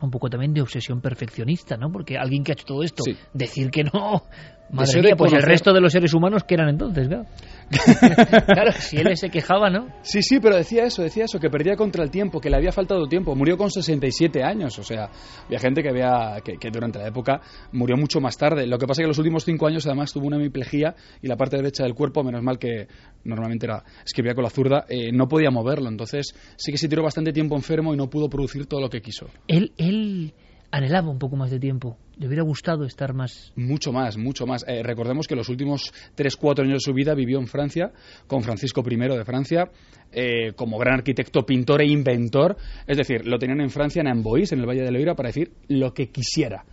un poco también de obsesión perfeccionista, ¿no? Porque alguien que ha hecho todo esto, Sí. decir que no, madre mía, pues el resto de los seres humanos que eran entonces, claro. <laughs> claro, si él se quejaba, ¿no? Sí, sí, pero decía eso, decía eso, que perdía contra el tiempo, que le había faltado tiempo. Murió con 67 años, o sea, había gente que, había, que, que durante la época murió mucho más tarde. Lo que pasa es que los últimos cinco años además tuvo una hemiplegia y la parte derecha del cuerpo, menos mal que normalmente era escribía con la zurda, eh, no podía moverlo. Entonces sí que se tiró bastante tiempo enfermo y no pudo producir todo lo que quiso. Él, él anhelaba un poco más de tiempo. Le hubiera gustado estar más. Mucho más, mucho más. Eh, recordemos que los últimos 3-4 años de su vida vivió en Francia, con Francisco I de Francia, eh, como gran arquitecto, pintor e inventor. Es decir, lo tenían en Francia, en Amboise, en el Valle de Loira, para decir lo que quisiera.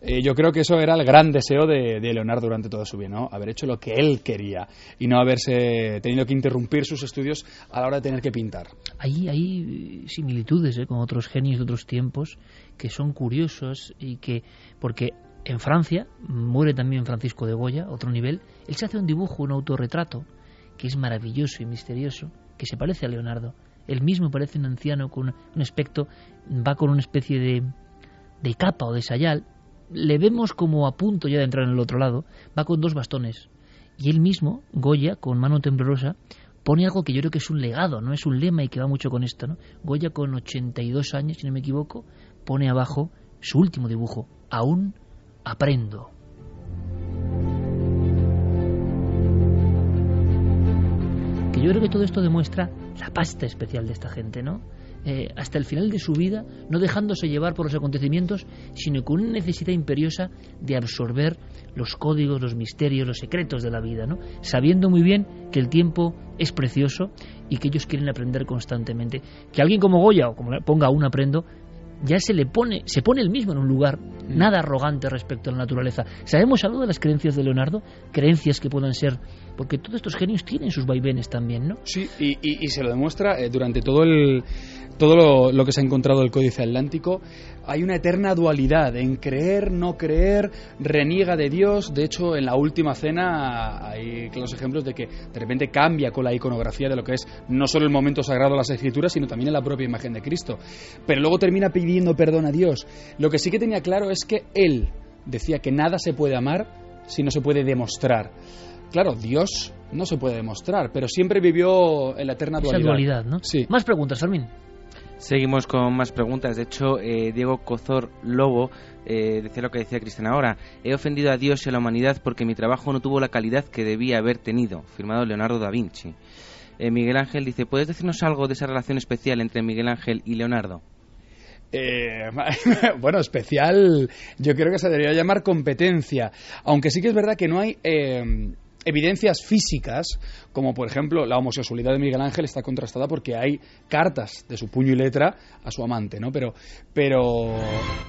Eh, yo creo que eso era el gran deseo de, Leonardo durante toda su vida, ¿no? Haber hecho lo que él quería y no haberse tenido que interrumpir sus estudios a la hora de tener que pintar. Hay, hay similitudes ¿eh? con otros genios de otros tiempos que son curiosos y que. Porque en Francia muere también Francisco de Goya, otro nivel. Él se hace un dibujo, un autorretrato, que es maravilloso y misterioso, que se parece a Leonardo. Él mismo parece un anciano con un aspecto, va con una especie de, de capa o de sayal. Le vemos como a punto ya de entrar en el otro lado, va con dos bastones. Y él mismo, Goya, con mano temblorosa, pone algo que yo creo que es un legado, no es un lema y que va mucho con esto. ¿no? Goya, con 82 años, si no me equivoco, pone abajo su último dibujo, aún aprendo. Que yo creo que todo esto demuestra la pasta especial de esta gente, ¿no? Eh, hasta el final de su vida, no dejándose llevar por los acontecimientos, sino con una necesidad imperiosa de absorber los códigos, los misterios, los secretos de la vida, ¿no? Sabiendo muy bien que el tiempo es precioso y que ellos quieren aprender constantemente. Que alguien como Goya, o como ponga aún aprendo, ya se le pone, se pone el mismo en un lugar nada arrogante respecto a la naturaleza. ¿Sabemos algo de las creencias de Leonardo? Creencias que puedan ser, porque todos estos genios tienen sus vaivenes también, ¿no? Sí, y, y- y se lo demuestra eh, durante todo el todo lo, lo que se ha encontrado del Códice Atlántico. hay una eterna dualidad en creer, no creer, reniega de Dios. De hecho, en la última cena hay claros ejemplos de que de repente cambia con la iconografía de lo que es no solo el momento sagrado de las escrituras, sino también en la propia imagen de Cristo. Pero luego termina pidiendo perdón a Dios. Lo que sí que tenía claro es que él decía que nada se puede amar si no se puede demostrar. Claro, Dios no se puede demostrar, pero siempre vivió en la eterna Esa dualidad. dualidad, ¿no? Sí. Más preguntas, Fermín. Seguimos con más preguntas. De hecho, eh, Diego Cozor Lobo eh, decía lo que decía Cristian ahora. He ofendido a Dios y a la humanidad porque mi trabajo no tuvo la calidad que debía haber tenido. Firmado Leonardo da Vinci. Eh, Miguel Ángel dice, ¿puedes decirnos algo de esa relación especial entre Miguel Ángel y Leonardo? Eh, <laughs> bueno, especial, yo creo que se debería llamar competencia. Aunque sí que es verdad que no hay eh, evidencias físicas, como por ejemplo la homosexualidad de Miguel Ángel está contrastada porque hay cartas de su puño y letra a su amante, ¿no? Pero, pero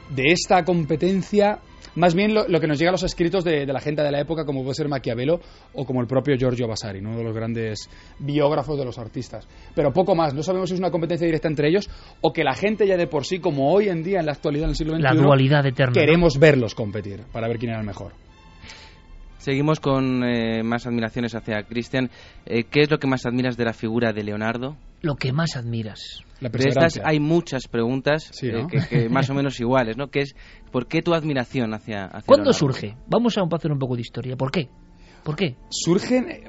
de esta competencia, más bien lo, lo que nos llega a los escritos de, de la gente de la época, como puede ser Maquiavelo o como el propio Giorgio Vasari, ¿no? uno de los grandes biógrafos de los artistas. Pero poco más, no sabemos si es una competencia directa entre ellos o que la gente ya de por sí, como hoy en día en la actualidad en el siglo XXI, La dualidad eterna. ¿no? queremos verlos competir para ver quién era el mejor. Seguimos con eh, más admiraciones hacia Cristian. Eh, ¿Qué es lo que más admiras de la figura de Leonardo? Lo que más admiras. La De estas hay muchas preguntas Sí, eh, ¿no? que, que <laughs> más o menos iguales, ¿no? Que es, ¿por qué tu admiración hacia, hacia ¿Cuándo Leonardo? surge? Vamos a hacer un poco de historia. ¿Por qué? ¿Por qué? Surgen eh,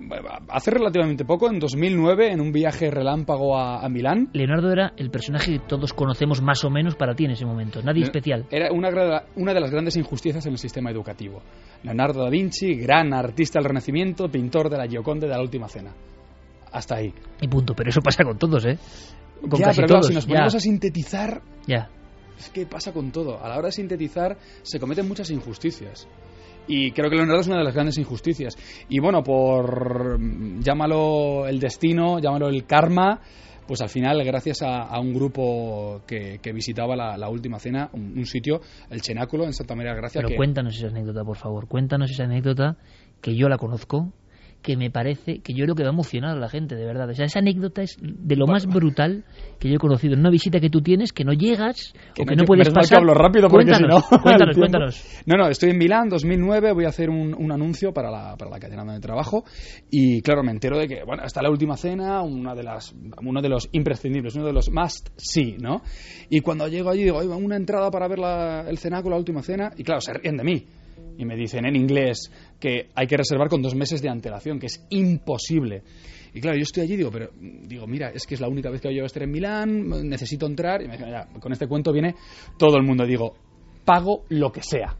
hace relativamente poco, en 2009, en un viaje relámpago a, a Milán. Leonardo era el personaje que todos conocemos más o menos para ti en ese momento. Nadie especial. Era una, una de las grandes injusticias en el sistema educativo. Leonardo da Vinci, gran artista del Renacimiento, pintor de la Gioconda de la Última Cena. Hasta ahí. Y punto. Pero eso pasa con todos, ¿eh? Con ya, casi pero claro, todos. si nos ya, ponemos a sintetizar, ya. es que pasa con todo. A la hora de sintetizar se cometen muchas injusticias. Y creo que Leonardo es una de las grandes injusticias. Y bueno, por llámalo el destino, llámalo el karma, pues al final, gracias a, a un grupo que, que visitaba la, la última cena, un, un sitio, el Cenáculo en Santa María de Gracia, Pero que cuéntanos esa anécdota, por favor. Cuéntanos esa anécdota que yo la conozco, que me parece, que yo creo que va a emocionar a la gente, de verdad. O sea, esa anécdota es de lo más brutal que yo he conocido. En una visita que tú tienes, que no llegas o que no lle- puedes pasar. que hablo rápido porque si <laughs> cuéntanos, no, cuéntanos. No, no, estoy en Milán, 2009, voy a hacer un, un anuncio para la, para la cadena de trabajo y claro, me entero de que, bueno, está la última cena, una de las, uno de los imprescindibles, uno de los must see, ¿no? Y cuando llego allí digo, "Oiga, una entrada para ver la- el cenáculo, la última cena, y claro, se ríen de mí. Y me dicen en inglés que hay que reservar con dos meses de antelación, que es imposible. Y claro, yo estoy allí y digo, pero digo, mira, es que es la única vez que yo a estar en Milán, necesito entrar. Y me dicen, "Ya, con este cuento viene todo el mundo. Digo, pago lo que sea.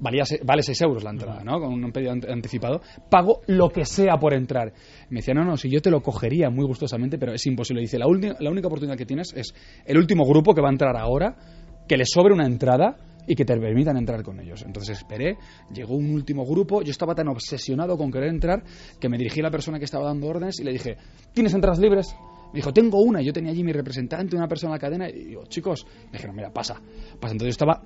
Valía, vale 6 euros la entrada, ¿no? Con un pedido anticipado. Pago lo que sea por entrar. Me decía, no, no, si yo te lo cogería muy gustosamente, pero es imposible. Dice, la, la única oportunidad que tienes es el último grupo que va a entrar ahora, que le sobre una entrada y que te permitan entrar con ellos. Entonces esperé, llegó un último grupo, yo estaba tan obsesionado con querer entrar que me dirigí a la persona que estaba dando órdenes y le dije, ¿tienes entradas libres? Me dijo, tengo una. Yo tenía allí mi representante, una persona en la cadena, y digo, chicos, me dijeron, mira, pasa. Pasa. Entonces yo estaba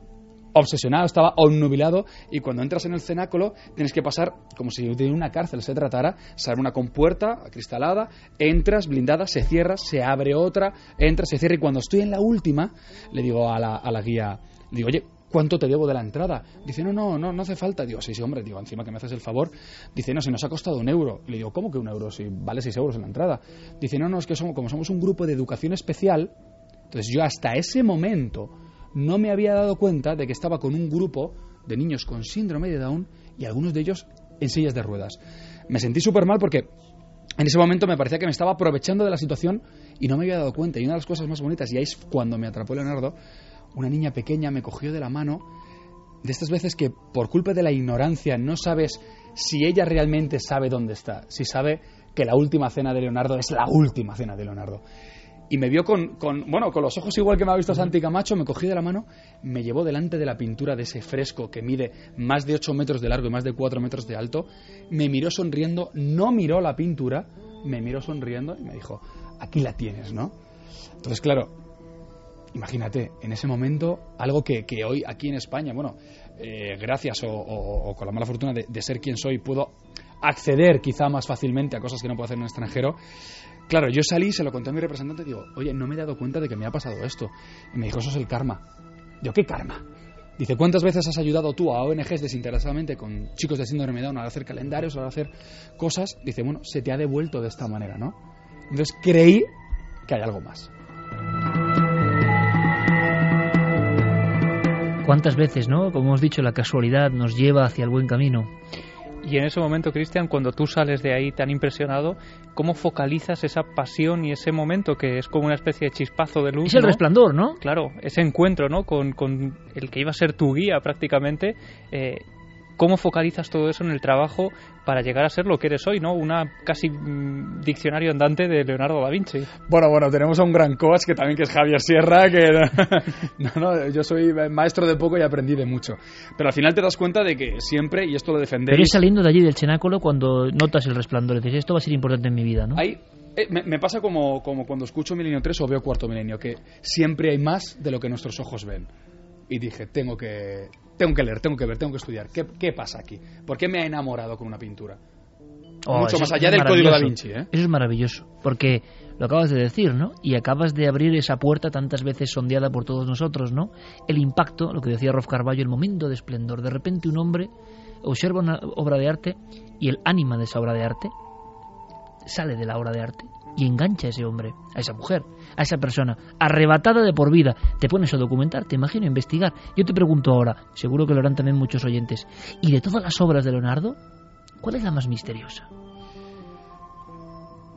obsesionado, estaba obnubilado y cuando entras en el cenáculo tienes que pasar como si de una cárcel se tratara, se abre una compuerta acristalada, entras blindada, se cierra, se abre otra, entras, se cierra y cuando estoy en la última le digo a la, a la guía, digo, oye, ¿cuánto te debo de la entrada? Dice, no, no, no, no hace falta. Digo, sí, sí, hombre, digo, encima que me haces el favor. Dice, no, si nos ha costado un euro. Y le digo, ¿cómo que un euro? Si vale seis euros en la entrada. Dice, no, no, es que somos, como somos un grupo de educación especial, entonces yo hasta ese momento no me había dado cuenta de que estaba con un grupo de niños con síndrome de Down y algunos de ellos en sillas de ruedas. Me sentí súper mal porque en ese momento me parecía que me estaba aprovechando de la situación y no me había dado cuenta. Y una de las cosas más bonitas, y ahí es cuando me atrapó Leonardo, una niña pequeña me cogió de la mano, de estas veces que por culpa de la ignorancia no sabes si ella realmente sabe dónde está, si sabe que la última cena de Leonardo es la última cena de Leonardo y me vio con, con, bueno, con los ojos igual que me ha visto Santi Camacho, me cogió de la mano, me llevó delante de la pintura de ese fresco que mide más de 8 metros de largo y más de 4 metros de alto, me miró sonriendo, no miró la pintura, me miró sonriendo y me dijo, aquí la tienes, ¿no? Entonces, claro, imagínate, en ese momento, algo que, que hoy aquí en España, bueno, eh, gracias o, con la mala fortuna de, ser quien soy, puedo acceder quizá más fácilmente a cosas que no puedo hacer en un extranjero. Claro, yo salí, se lo conté a mi representante y digo, oye, no me he dado cuenta de que me ha pasado esto. Y me dijo, eso es el karma. Digo, ¿qué karma? Dice, ¿cuántas veces has ayudado tú a ONGs desinteresadamente con chicos de síndrome de Down a hacer calendarios, a hacer cosas? Dice, bueno, se te ha devuelto de esta manera, ¿no? Entonces creí que hay algo más. ¿Cuántas veces, no? Como hemos dicho, la casualidad nos lleva hacia el buen camino. Y en ese momento, Cristian, cuando tú sales de ahí tan impresionado, ¿cómo focalizas esa pasión y ese momento que es como una especie de chispazo de luz? Es el ¿no? resplandor, ¿no? Claro, ese encuentro, ¿no? Con, con el que iba a ser tu guía prácticamente. eh, ¿Cómo focalizas todo eso en el trabajo para llegar a ser lo que eres hoy, ¿no? Una casi mm, diccionario andante de Leonardo da Vinci. Bueno, bueno, tenemos a un gran coach que también que es Javier Sierra, que <laughs> no, no, yo soy maestro de poco y aprendí de mucho. Pero al final te das cuenta de que siempre, y esto lo defendéis... Pero es saliendo de allí del cenáculo cuando notas el resplandor, dices, esto va a ser importante en mi vida, ¿no? Hay, eh, me, me pasa como, como cuando escucho Milenio 3 o veo Cuarto Milenio, que siempre hay más de lo que nuestros ojos ven. Y dije, tengo que, tengo que leer, tengo que ver, tengo que estudiar. ¿Qué, qué pasa aquí? ¿Por qué me ha enamorado con una pintura? Oh, Mucho más allá del código da. Vinci, ¿eh? Eso es maravilloso, porque lo acabas de decir, ¿no? Y acabas de abrir esa puerta tantas veces sondeada por todos nosotros, ¿no? El impacto, lo que decía Rolf Carballo, el momento de esplendor. De repente un hombre observa una obra de arte y el ánima de esa obra de arte sale de la obra de arte y engancha a ese hombre, a esa mujer, a esa persona, arrebatada de por vida. Te pones a documentar, te imagino, a investigar. Yo te pregunto ahora, seguro que lo harán también muchos oyentes, ¿y de todas las obras de Leonardo, cuál es la más misteriosa?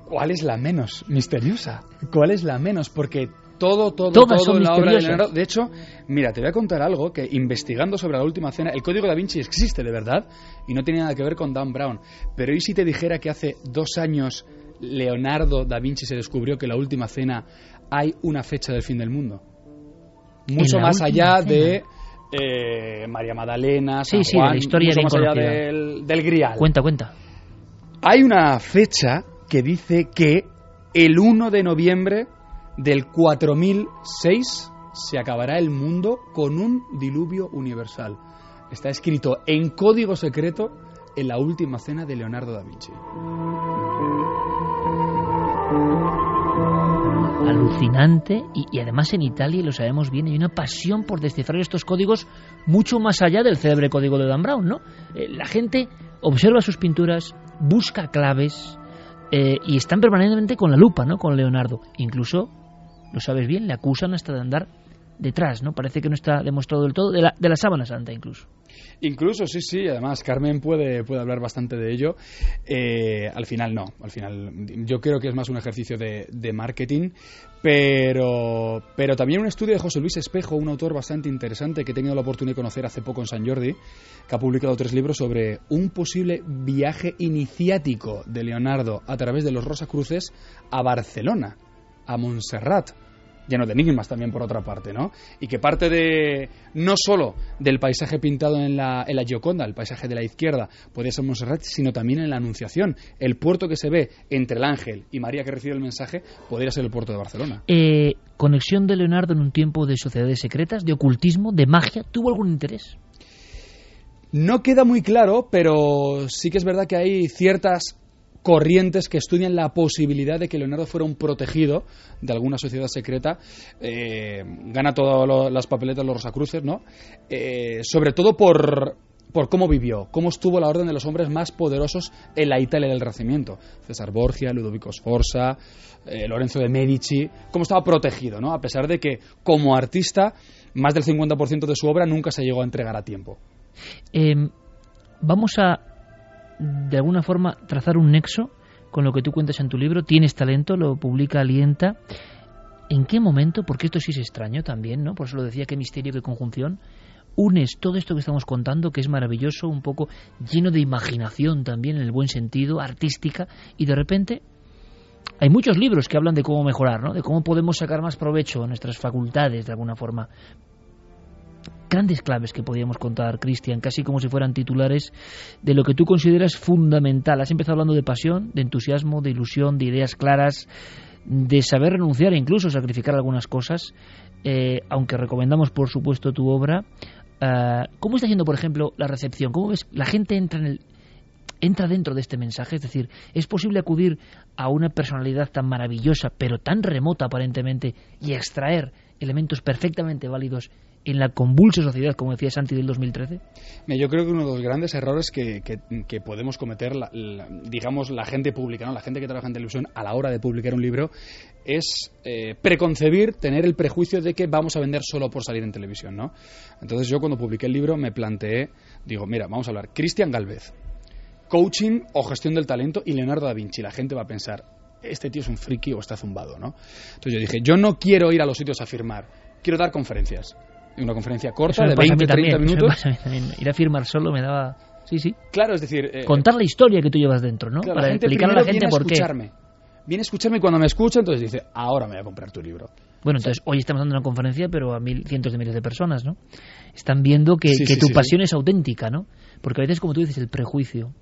¿Cuál es la menos misteriosa? ¿Cuál es la menos? Porque todo, todo, Todas todo en la obra de. Leonardo. De hecho, mira, te voy a contar algo que investigando sobre la última cena, el código da Vinci existe de verdad y no tiene nada que ver con Dan Brown. Pero ¿y si te dijera que hace dos años Leonardo da Vinci se descubrió que en la última cena hay una fecha del fin del mundo? Mucho más allá cena. de eh, María Magdalena, Sí, sí, de la historia mucho más allá del, del Grial. Cuenta, cuenta. Hay una fecha que dice que el 1 de noviembre del 4006 se acabará el mundo con un diluvio universal. Está escrito en código secreto en la última cena de Leonardo da Vinci. Alucinante y, además en Italia, y lo sabemos bien, hay una pasión por descifrar estos códigos mucho más allá del célebre código de Dan Brown, ¿no? Eh, la gente observa sus pinturas, busca claves eh, y están permanentemente con la lupa, ¿no? Con Leonardo. Incluso, lo sabes bien, le acusan hasta de andar detrás, ¿no? Parece que no está demostrado del todo, de la, de la sábana santa incluso. Incluso, sí, sí, además Carmen puede, puede hablar bastante de ello. Eh, al final no, al final yo creo que es más un ejercicio de, marketing, pero, pero también un estudio de José Luis Espejo, un autor bastante interesante que he tenido la oportunidad de conocer hace poco en San Jordi, que ha publicado tres libros sobre un posible viaje iniciático de Leonardo a través de los Rosacruces a Barcelona, a Montserrat lleno de enigmas también por otra parte, ¿no? Y que parte de no solo del paisaje pintado en la, en la Gioconda, el paisaje de la izquierda, podría ser Montserrat, sino también en la Anunciación. El puerto que se ve entre el ángel y María que recibe el mensaje podría ser el puerto de Barcelona. Eh, conexión de Leonardo en un tiempo de sociedades secretas, de ocultismo, de magia, ¿tuvo algún interés? No queda muy claro, pero sí que es verdad que hay ciertas corrientes que estudian la posibilidad de que Leonardo fuera un protegido de alguna sociedad secreta, eh, gana todas las papeletas los Rosacruces, ¿no? Eh, sobre todo por, por cómo vivió, cómo estuvo la orden de los hombres más poderosos en la Italia del Renacimiento. César Borgia, Ludovico Sforza, eh, Lorenzo de Medici, cómo estaba protegido, ¿no? A pesar de que como artista más del 50% de su obra nunca se llegó a entregar a tiempo. Eh, vamos a, de alguna forma, trazar un nexo con lo que tú cuentas en tu libro. Tienes talento, lo publica Alienta. ¿En qué momento, porque esto sí es extraño también, ¿no? Por eso lo decía, qué misterio, qué conjunción, unes todo esto que estamos contando, que es maravilloso, un poco lleno de imaginación también, en el buen sentido, artística, y de repente hay muchos libros que hablan de cómo mejorar, ¿no? De cómo podemos sacar más provecho a nuestras facultades, de alguna forma grandes claves que podíamos contar, Cristian, casi como si fueran titulares de lo que tú consideras fundamental. Has empezado hablando de pasión, de entusiasmo, de ilusión, de ideas claras, de saber renunciar e incluso sacrificar algunas cosas, eh, aunque recomendamos, por supuesto, tu obra. Eh, ¿Cómo está siendo, por ejemplo, la recepción? ¿Cómo ves? La gente entra en el entra dentro de este mensaje, es decir, es posible acudir a una personalidad tan maravillosa, pero tan remota aparentemente, y extraer elementos perfectamente válidos en la convulsa sociedad, como decía Santi del 2013? Mira, Yo creo que uno de los grandes errores que, podemos cometer, la- digamos, la gente pública, ¿no? la gente que trabaja en televisión a la hora de publicar un libro, es eh, preconcebir, tener el prejuicio de que vamos a vender solo por salir en televisión. ¿no? Entonces yo cuando publiqué el libro me planteé, digo, mira, vamos a hablar, Cristian Galvez, coaching o gestión del talento y Leonardo da Vinci. La gente va a pensar, este tío es un friki o está zumbado, ¿no? Entonces yo dije, yo no quiero ir a los sitios a firmar, quiero dar conferencias. Una conferencia corta de pasa a mí 20, 30 también, minutos. Ir a firmar solo me daba... Sí, sí. Claro, es decir... eh, Contar la historia que tú llevas dentro, ¿no? claro, Para explicar a la gente viene por qué. escucharme. Viene a escucharme y cuando me escucha, entonces dice, ahora me voy a comprar tu libro. Bueno, entonces hoy estamos dando una conferencia, pero a mil, cientos de miles de personas, ¿no? Están viendo que, Sí, que sí, tu sí, pasión es auténtica, ¿no? Porque a veces, como tú dices, el prejuicio,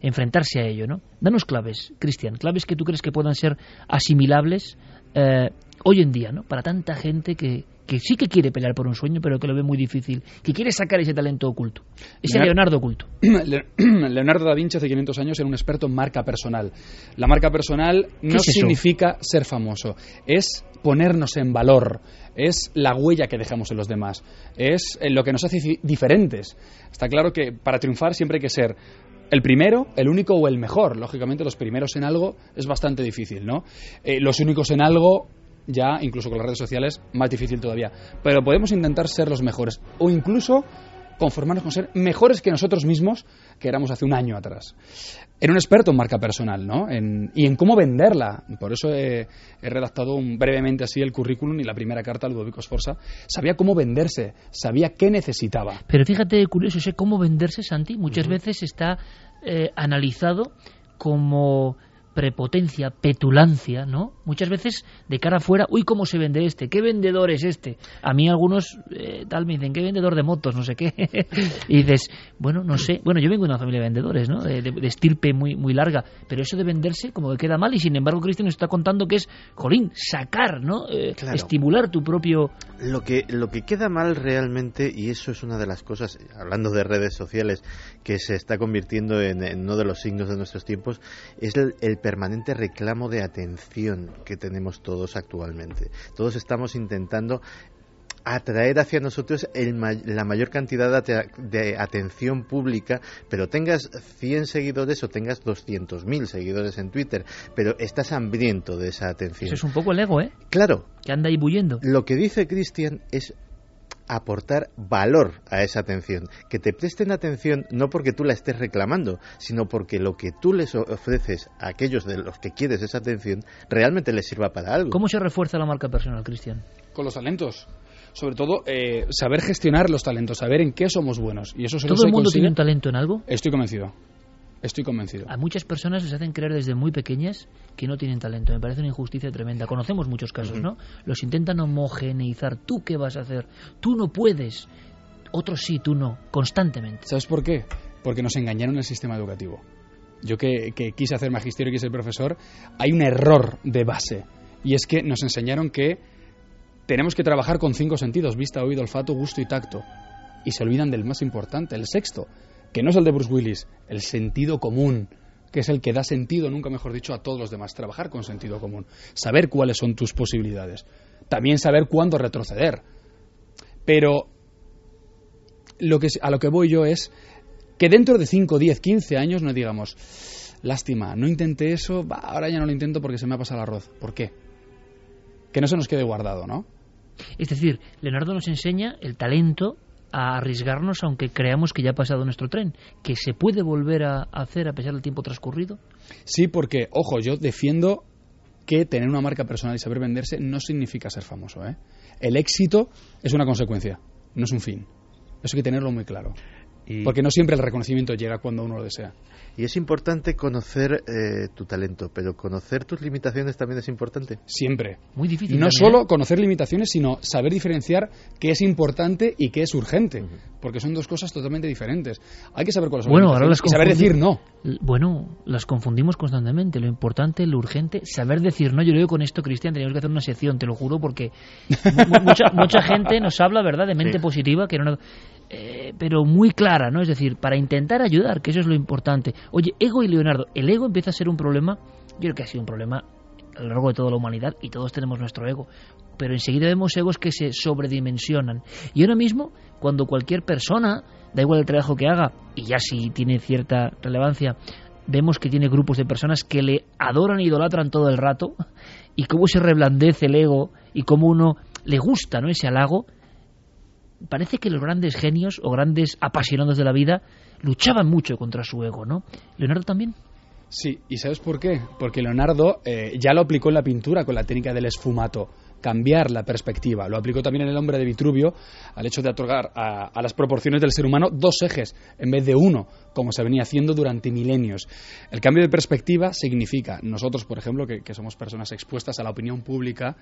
enfrentarse a ello, ¿no? Danos claves, Cristian, claves que tú crees que puedan ser asimilables eh, hoy en día, ¿no? Para tanta gente que, que sí que quiere pelear por un sueño, pero que lo ve muy difícil, que quiere sacar ese talento oculto, ese Leonardo- Leonardo oculto. <clears throat> Le- <clears throat> Leonardo da Vinci hace 500 años era un experto en marca personal. La marca personal no es significa ser famoso, es ponernos en valor, es la huella que dejamos en los demás, es eh, lo que nos hace di- diferentes. Está claro que para triunfar siempre hay que ser el primero, el único o el mejor. Lógicamente los primeros en algo es bastante difícil, ¿no? Eh, los únicos en algo ya, incluso con las redes sociales, más difícil todavía. Pero podemos intentar ser los mejores o incluso conformarnos con ser mejores que nosotros mismos que éramos hace un año atrás. Era un experto en marca personal, ¿no? En- y en cómo venderla. Por eso he, he redactado un- brevemente así el currículum y la primera carta a Ludovico Sforza. Sabía cómo venderse, sabía qué necesitaba. Pero fíjate, curioso, ese cómo venderse, Santi, muchas veces está eh, analizado como prepotencia, petulancia, ¿no? Muchas veces de cara afuera, uy, ¿cómo se vende este? ¿Qué vendedor es este? A mí algunos eh, tal me dicen, ¿qué vendedor de motos? No sé qué. <laughs> y dices, bueno, no sé. Bueno, yo vengo de una familia de vendedores, ¿no? De, de- de estirpe muy, muy larga. Pero eso de venderse como que queda mal y sin embargo Cristian nos está contando que es, jolín, sacar, ¿no? Eh, Claro. Estimular tu propio... Lo que, lo que queda mal realmente, y eso es una de las cosas, hablando de redes sociales, que se está convirtiendo en, en uno de los signos de nuestros tiempos, es el, el permanente reclamo de atención que tenemos todos actualmente. Todos estamos intentando atraer hacia nosotros el ma- la mayor cantidad de atención pública, pero tengas 100 seguidores o tengas 200.000 seguidores en Twitter, pero estás hambriento de esa atención. Eso es un poco el ego, ¿eh? Claro, Que anda ahí bullendo. lo que dice Cristian es aportar valor a esa atención, que te presten atención no porque tú la estés reclamando, sino porque lo que tú les ofreces a aquellos de los que quieres esa atención realmente les sirva para algo. ¿Cómo se refuerza la marca personal, Cristian? Con los talentos. Sobre todo, eh, saber gestionar los talentos, saber en qué somos buenos. Y eso solo ¿Todo se el mundo consigue- tiene un talento en algo? Estoy convencido. Estoy convencido. A muchas personas les hacen creer desde muy pequeñas que no tienen talento. Me parece una injusticia tremenda. Conocemos muchos casos, ¿no? Los intentan homogeneizar. ¿Tú qué vas a hacer? Tú no puedes. Otros sí, tú no. Constantemente. ¿Sabes por qué? Porque nos engañaron el sistema educativo. Yo que, que quise hacer magisterio y quise ser profesor, hay un error de base. Y es que nos enseñaron que tenemos que trabajar con cinco sentidos, vista, oído, olfato, gusto y tacto. Y se olvidan del más importante, el sexto, que no es el de Bruce Willis, el sentido común, que es el que da sentido, nunca mejor dicho, a todos los demás. Trabajar con sentido común. Saber cuáles son tus posibilidades. También saber cuándo retroceder. Pero lo que, a lo que voy yo es que dentro de 5, 10, 15 años no digamos, lástima, no intenté eso, ahora ya no lo intento porque se me ha pasado el arroz. ¿Por qué? Que no se nos quede guardado, ¿no? Es decir, Leonardo nos enseña el talento a arriesgarnos aunque creamos que ya ha pasado nuestro tren. Que se puede volver a hacer a pesar del tiempo transcurrido. Sí, porque, ojo, yo defiendo que tener una marca personal y saber venderse no significa ser famoso. ¿eh? El éxito es una consecuencia, no es un fin. Eso hay que tenerlo muy claro. Y- Porque no siempre el reconocimiento llega cuando uno lo desea. Y es importante conocer eh, tu talento, pero conocer tus limitaciones también es importante. Siempre. Muy difícil. No también, solo ¿eh? conocer limitaciones, sino saber diferenciar qué es importante y qué es urgente. Porque son dos cosas totalmente diferentes. Hay que saber cuáles son Bueno, las ahora las y saber decir no. Bueno, las confundimos constantemente. Lo importante, lo urgente, saber decir no. Yo lo digo con esto, Cristian, tenemos que hacer una sección, te lo juro, porque <laughs> mu- mu- mucha, mucha gente nos habla, ¿verdad?, de mente Sí. positiva, que era una- eh, pero muy clara, ¿no? Es decir, para intentar ayudar, que eso es lo importante. Oye, ego y Leonardo, el ego empieza a ser un problema, yo creo que ha sido un problema a lo largo de toda la humanidad y todos tenemos nuestro ego. Pero enseguida vemos egos que se sobredimensionan. Y ahora mismo, cuando cualquier persona, da igual el trabajo que haga, y ya si tiene cierta relevancia, vemos que tiene grupos de personas que le adoran e idolatran todo el rato, y cómo se reblandece el ego, y cómo uno le gusta ¿no? ese halago, parece que los grandes genios o grandes apasionados de la vida luchaban mucho contra su ego, ¿no? Leonardo también. Sí, ¿y sabes por qué? Porque Leonardo eh, ya lo aplicó en la pintura con la técnica del esfumato, cambiar la perspectiva. Lo aplicó también en el hombre de Vitruvio al hecho de otorgar a, las proporciones del ser humano dos ejes en vez de uno, como se venía haciendo durante milenios. El cambio de perspectiva significa, nosotros, por ejemplo, que somos personas expuestas a la opinión pública,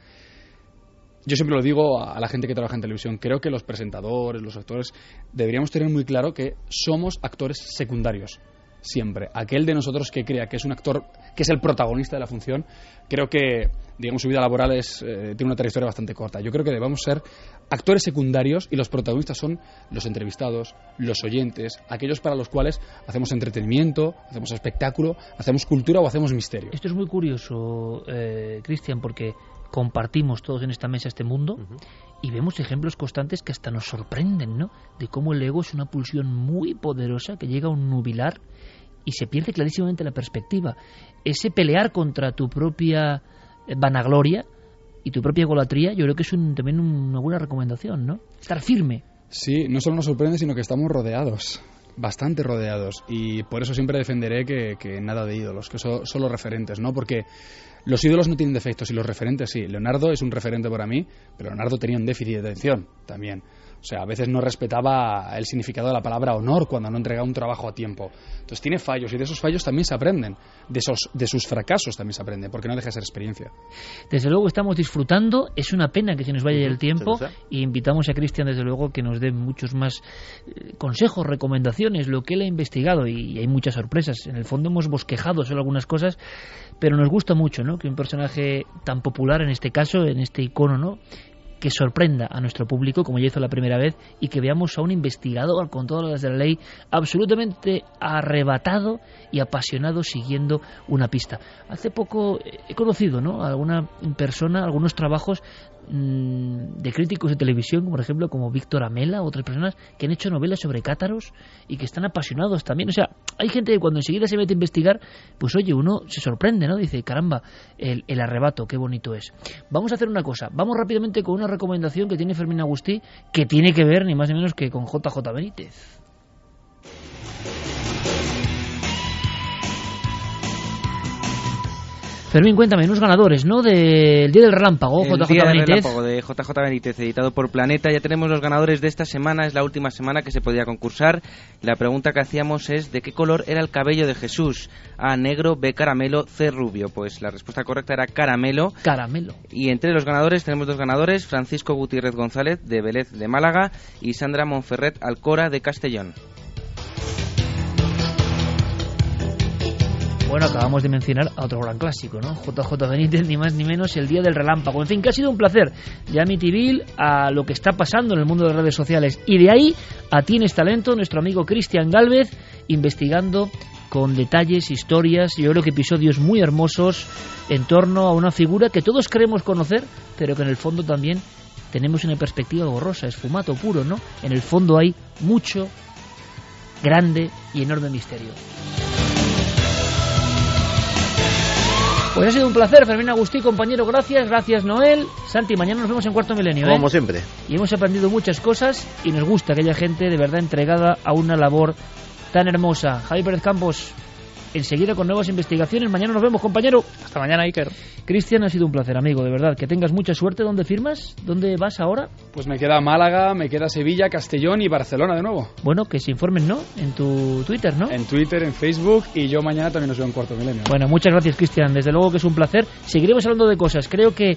yo siempre lo digo a la gente que trabaja en televisión, creo que los presentadores, los actores, deberíamos tener muy claro que somos actores secundarios. Siempre. Aquel de nosotros que crea que es un actor, que es el protagonista de la función, creo que, digamos, su vida laboral es, eh, tiene una trayectoria bastante corta. Yo creo que debemos ser actores secundarios y los protagonistas son los entrevistados, los oyentes, aquellos para los cuales hacemos entretenimiento, hacemos espectáculo, hacemos cultura o hacemos misterio. Esto es muy curioso, eh, Cristian, porque compartimos todos en esta mesa este mundo y vemos ejemplos constantes que hasta nos sorprenden, ¿no? De cómo el ego es una pulsión muy poderosa que llega a un nubilar y se pierde clarísimamente la perspectiva. Ese pelear contra tu propia eh, vanagloria y tu propia egolatría, yo creo que es también una buena recomendación, ¿no? Estar firme. Sí, no solo nos sorprende, sino que estamos rodeados bastante rodeados y por eso siempre defenderé que, nada de ídolos, que son solo referentes, ¿no? Porque los ídolos no tienen defectos y los referentes sí. Leonardo es un referente para mí, pero Leonardo tenía un déficit de atención también. O sea, a veces no respetaba el significado de la palabra honor cuando no entregaba un trabajo a tiempo. Entonces tiene fallos y de esos fallos también se aprenden. De, esos, de sus fracasos también se aprende, porque no deja de ser experiencia. Desde luego estamos disfrutando. Es una pena que se nos vaya el tiempo. Y invitamos a Cristian, desde luego, que nos dé muchos más eh, consejos, recomendaciones, lo que él ha investigado. Y, hay muchas sorpresas. En el fondo hemos bosquejado solo algunas cosas, pero nos gusta mucho ¿no? que un personaje tan popular, en este caso, en este icono, ¿no? Que sorprenda a nuestro público, como ya hizo la primera vez, y que veamos a un investigador con todas las de la ley absolutamente arrebatado y apasionado siguiendo una pista. Hace poco he conocido ¿no? a alguna persona, algunos trabajos de críticos de televisión, como por ejemplo como Víctor Amela, otras personas que han hecho novelas sobre cátaros y que están apasionados también. O sea, hay gente que cuando enseguida se mete a investigar, pues oye, uno se sorprende, ¿no? Dice, caramba, el, el arrebato, qué bonito es. Vamos a hacer una cosa, vamos rápidamente con una recomendación que tiene Fermín Agustí, que tiene que ver ni más ni menos que con JJ Benítez. Fermín, cuéntame, unos ganadores, ¿no? Del Día del Relámpago, JJ Día del Relámpago de JJ Benítez, editado por Planeta. Ya tenemos los ganadores de esta semana, es la última semana que se podía concursar. La pregunta que hacíamos es, ¿de qué color era el cabello de Jesús? A, negro, B, caramelo, C, rubio. Pues la respuesta correcta era caramelo. Caramelo. Y entre los ganadores tenemos dos ganadores, Francisco Gutiérrez González, de Vélez de Málaga, y Sandra Monferret Alcora, de Castellón. Bueno, acabamos de mencionar a otro gran clásico, ¿no? JJ Benítez, ni más ni menos, el Día del Relámpago. En fin, que ha sido un placer. Ya Amityville a lo que está pasando en el mundo de las redes sociales. Y de ahí a Tienes Talento, nuestro amigo Cristian Galvez, investigando con detalles, historias, yo creo que episodios muy hermosos en torno a una figura que todos queremos conocer, pero que en el fondo también tenemos una perspectiva borrosa, es fumato puro, ¿no? En el fondo hay mucho, grande y enorme misterio. Pues ha sido un placer, Fermín Agustí, compañero, gracias, gracias Noel. Santi, mañana nos vemos en Cuarto Milenio. ¿eh? Como siempre. Y hemos aprendido muchas cosas y nos gusta que haya gente de verdad entregada a una labor tan hermosa. Javi Pérez Campos, enseguida con nuevas investigaciones. Mañana nos vemos, compañero. Hasta mañana, Iker. Cristian, ha sido un placer, amigo, de verdad. Que tengas mucha suerte. ¿Dónde firmas? ¿Dónde vas ahora? Pues me queda Málaga, me queda Sevilla, Castellón y Barcelona de nuevo. Bueno, que se informen, ¿no? En tu Twitter, ¿no? En Twitter, en Facebook y yo mañana también nos veo en Cuarto Milenio. Bueno, muchas gracias, Cristian. Desde luego que es un placer. Seguiremos hablando de cosas. Creo que,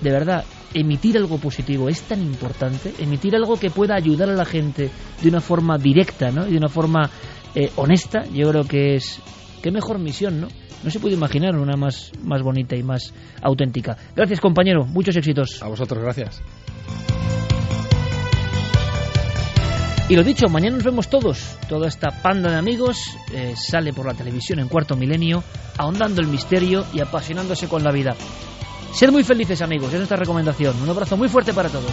de verdad, emitir algo positivo es tan importante. Emitir algo que pueda ayudar a la gente de una forma directa, ¿no? Y de una forma eh, honesta, yo creo que es Qué mejor misión, ¿no? No se puede imaginar una más, más bonita y más auténtica. Gracias, compañero. Muchos éxitos. A vosotros, gracias. Y lo dicho, mañana nos vemos todos. Toda esta panda de amigos eh, sale por la televisión en cuarto milenio, ahondando el misterio y apasionándose con la vida. Sed muy felices amigos, es nuestra recomendación. Un abrazo muy fuerte para todos.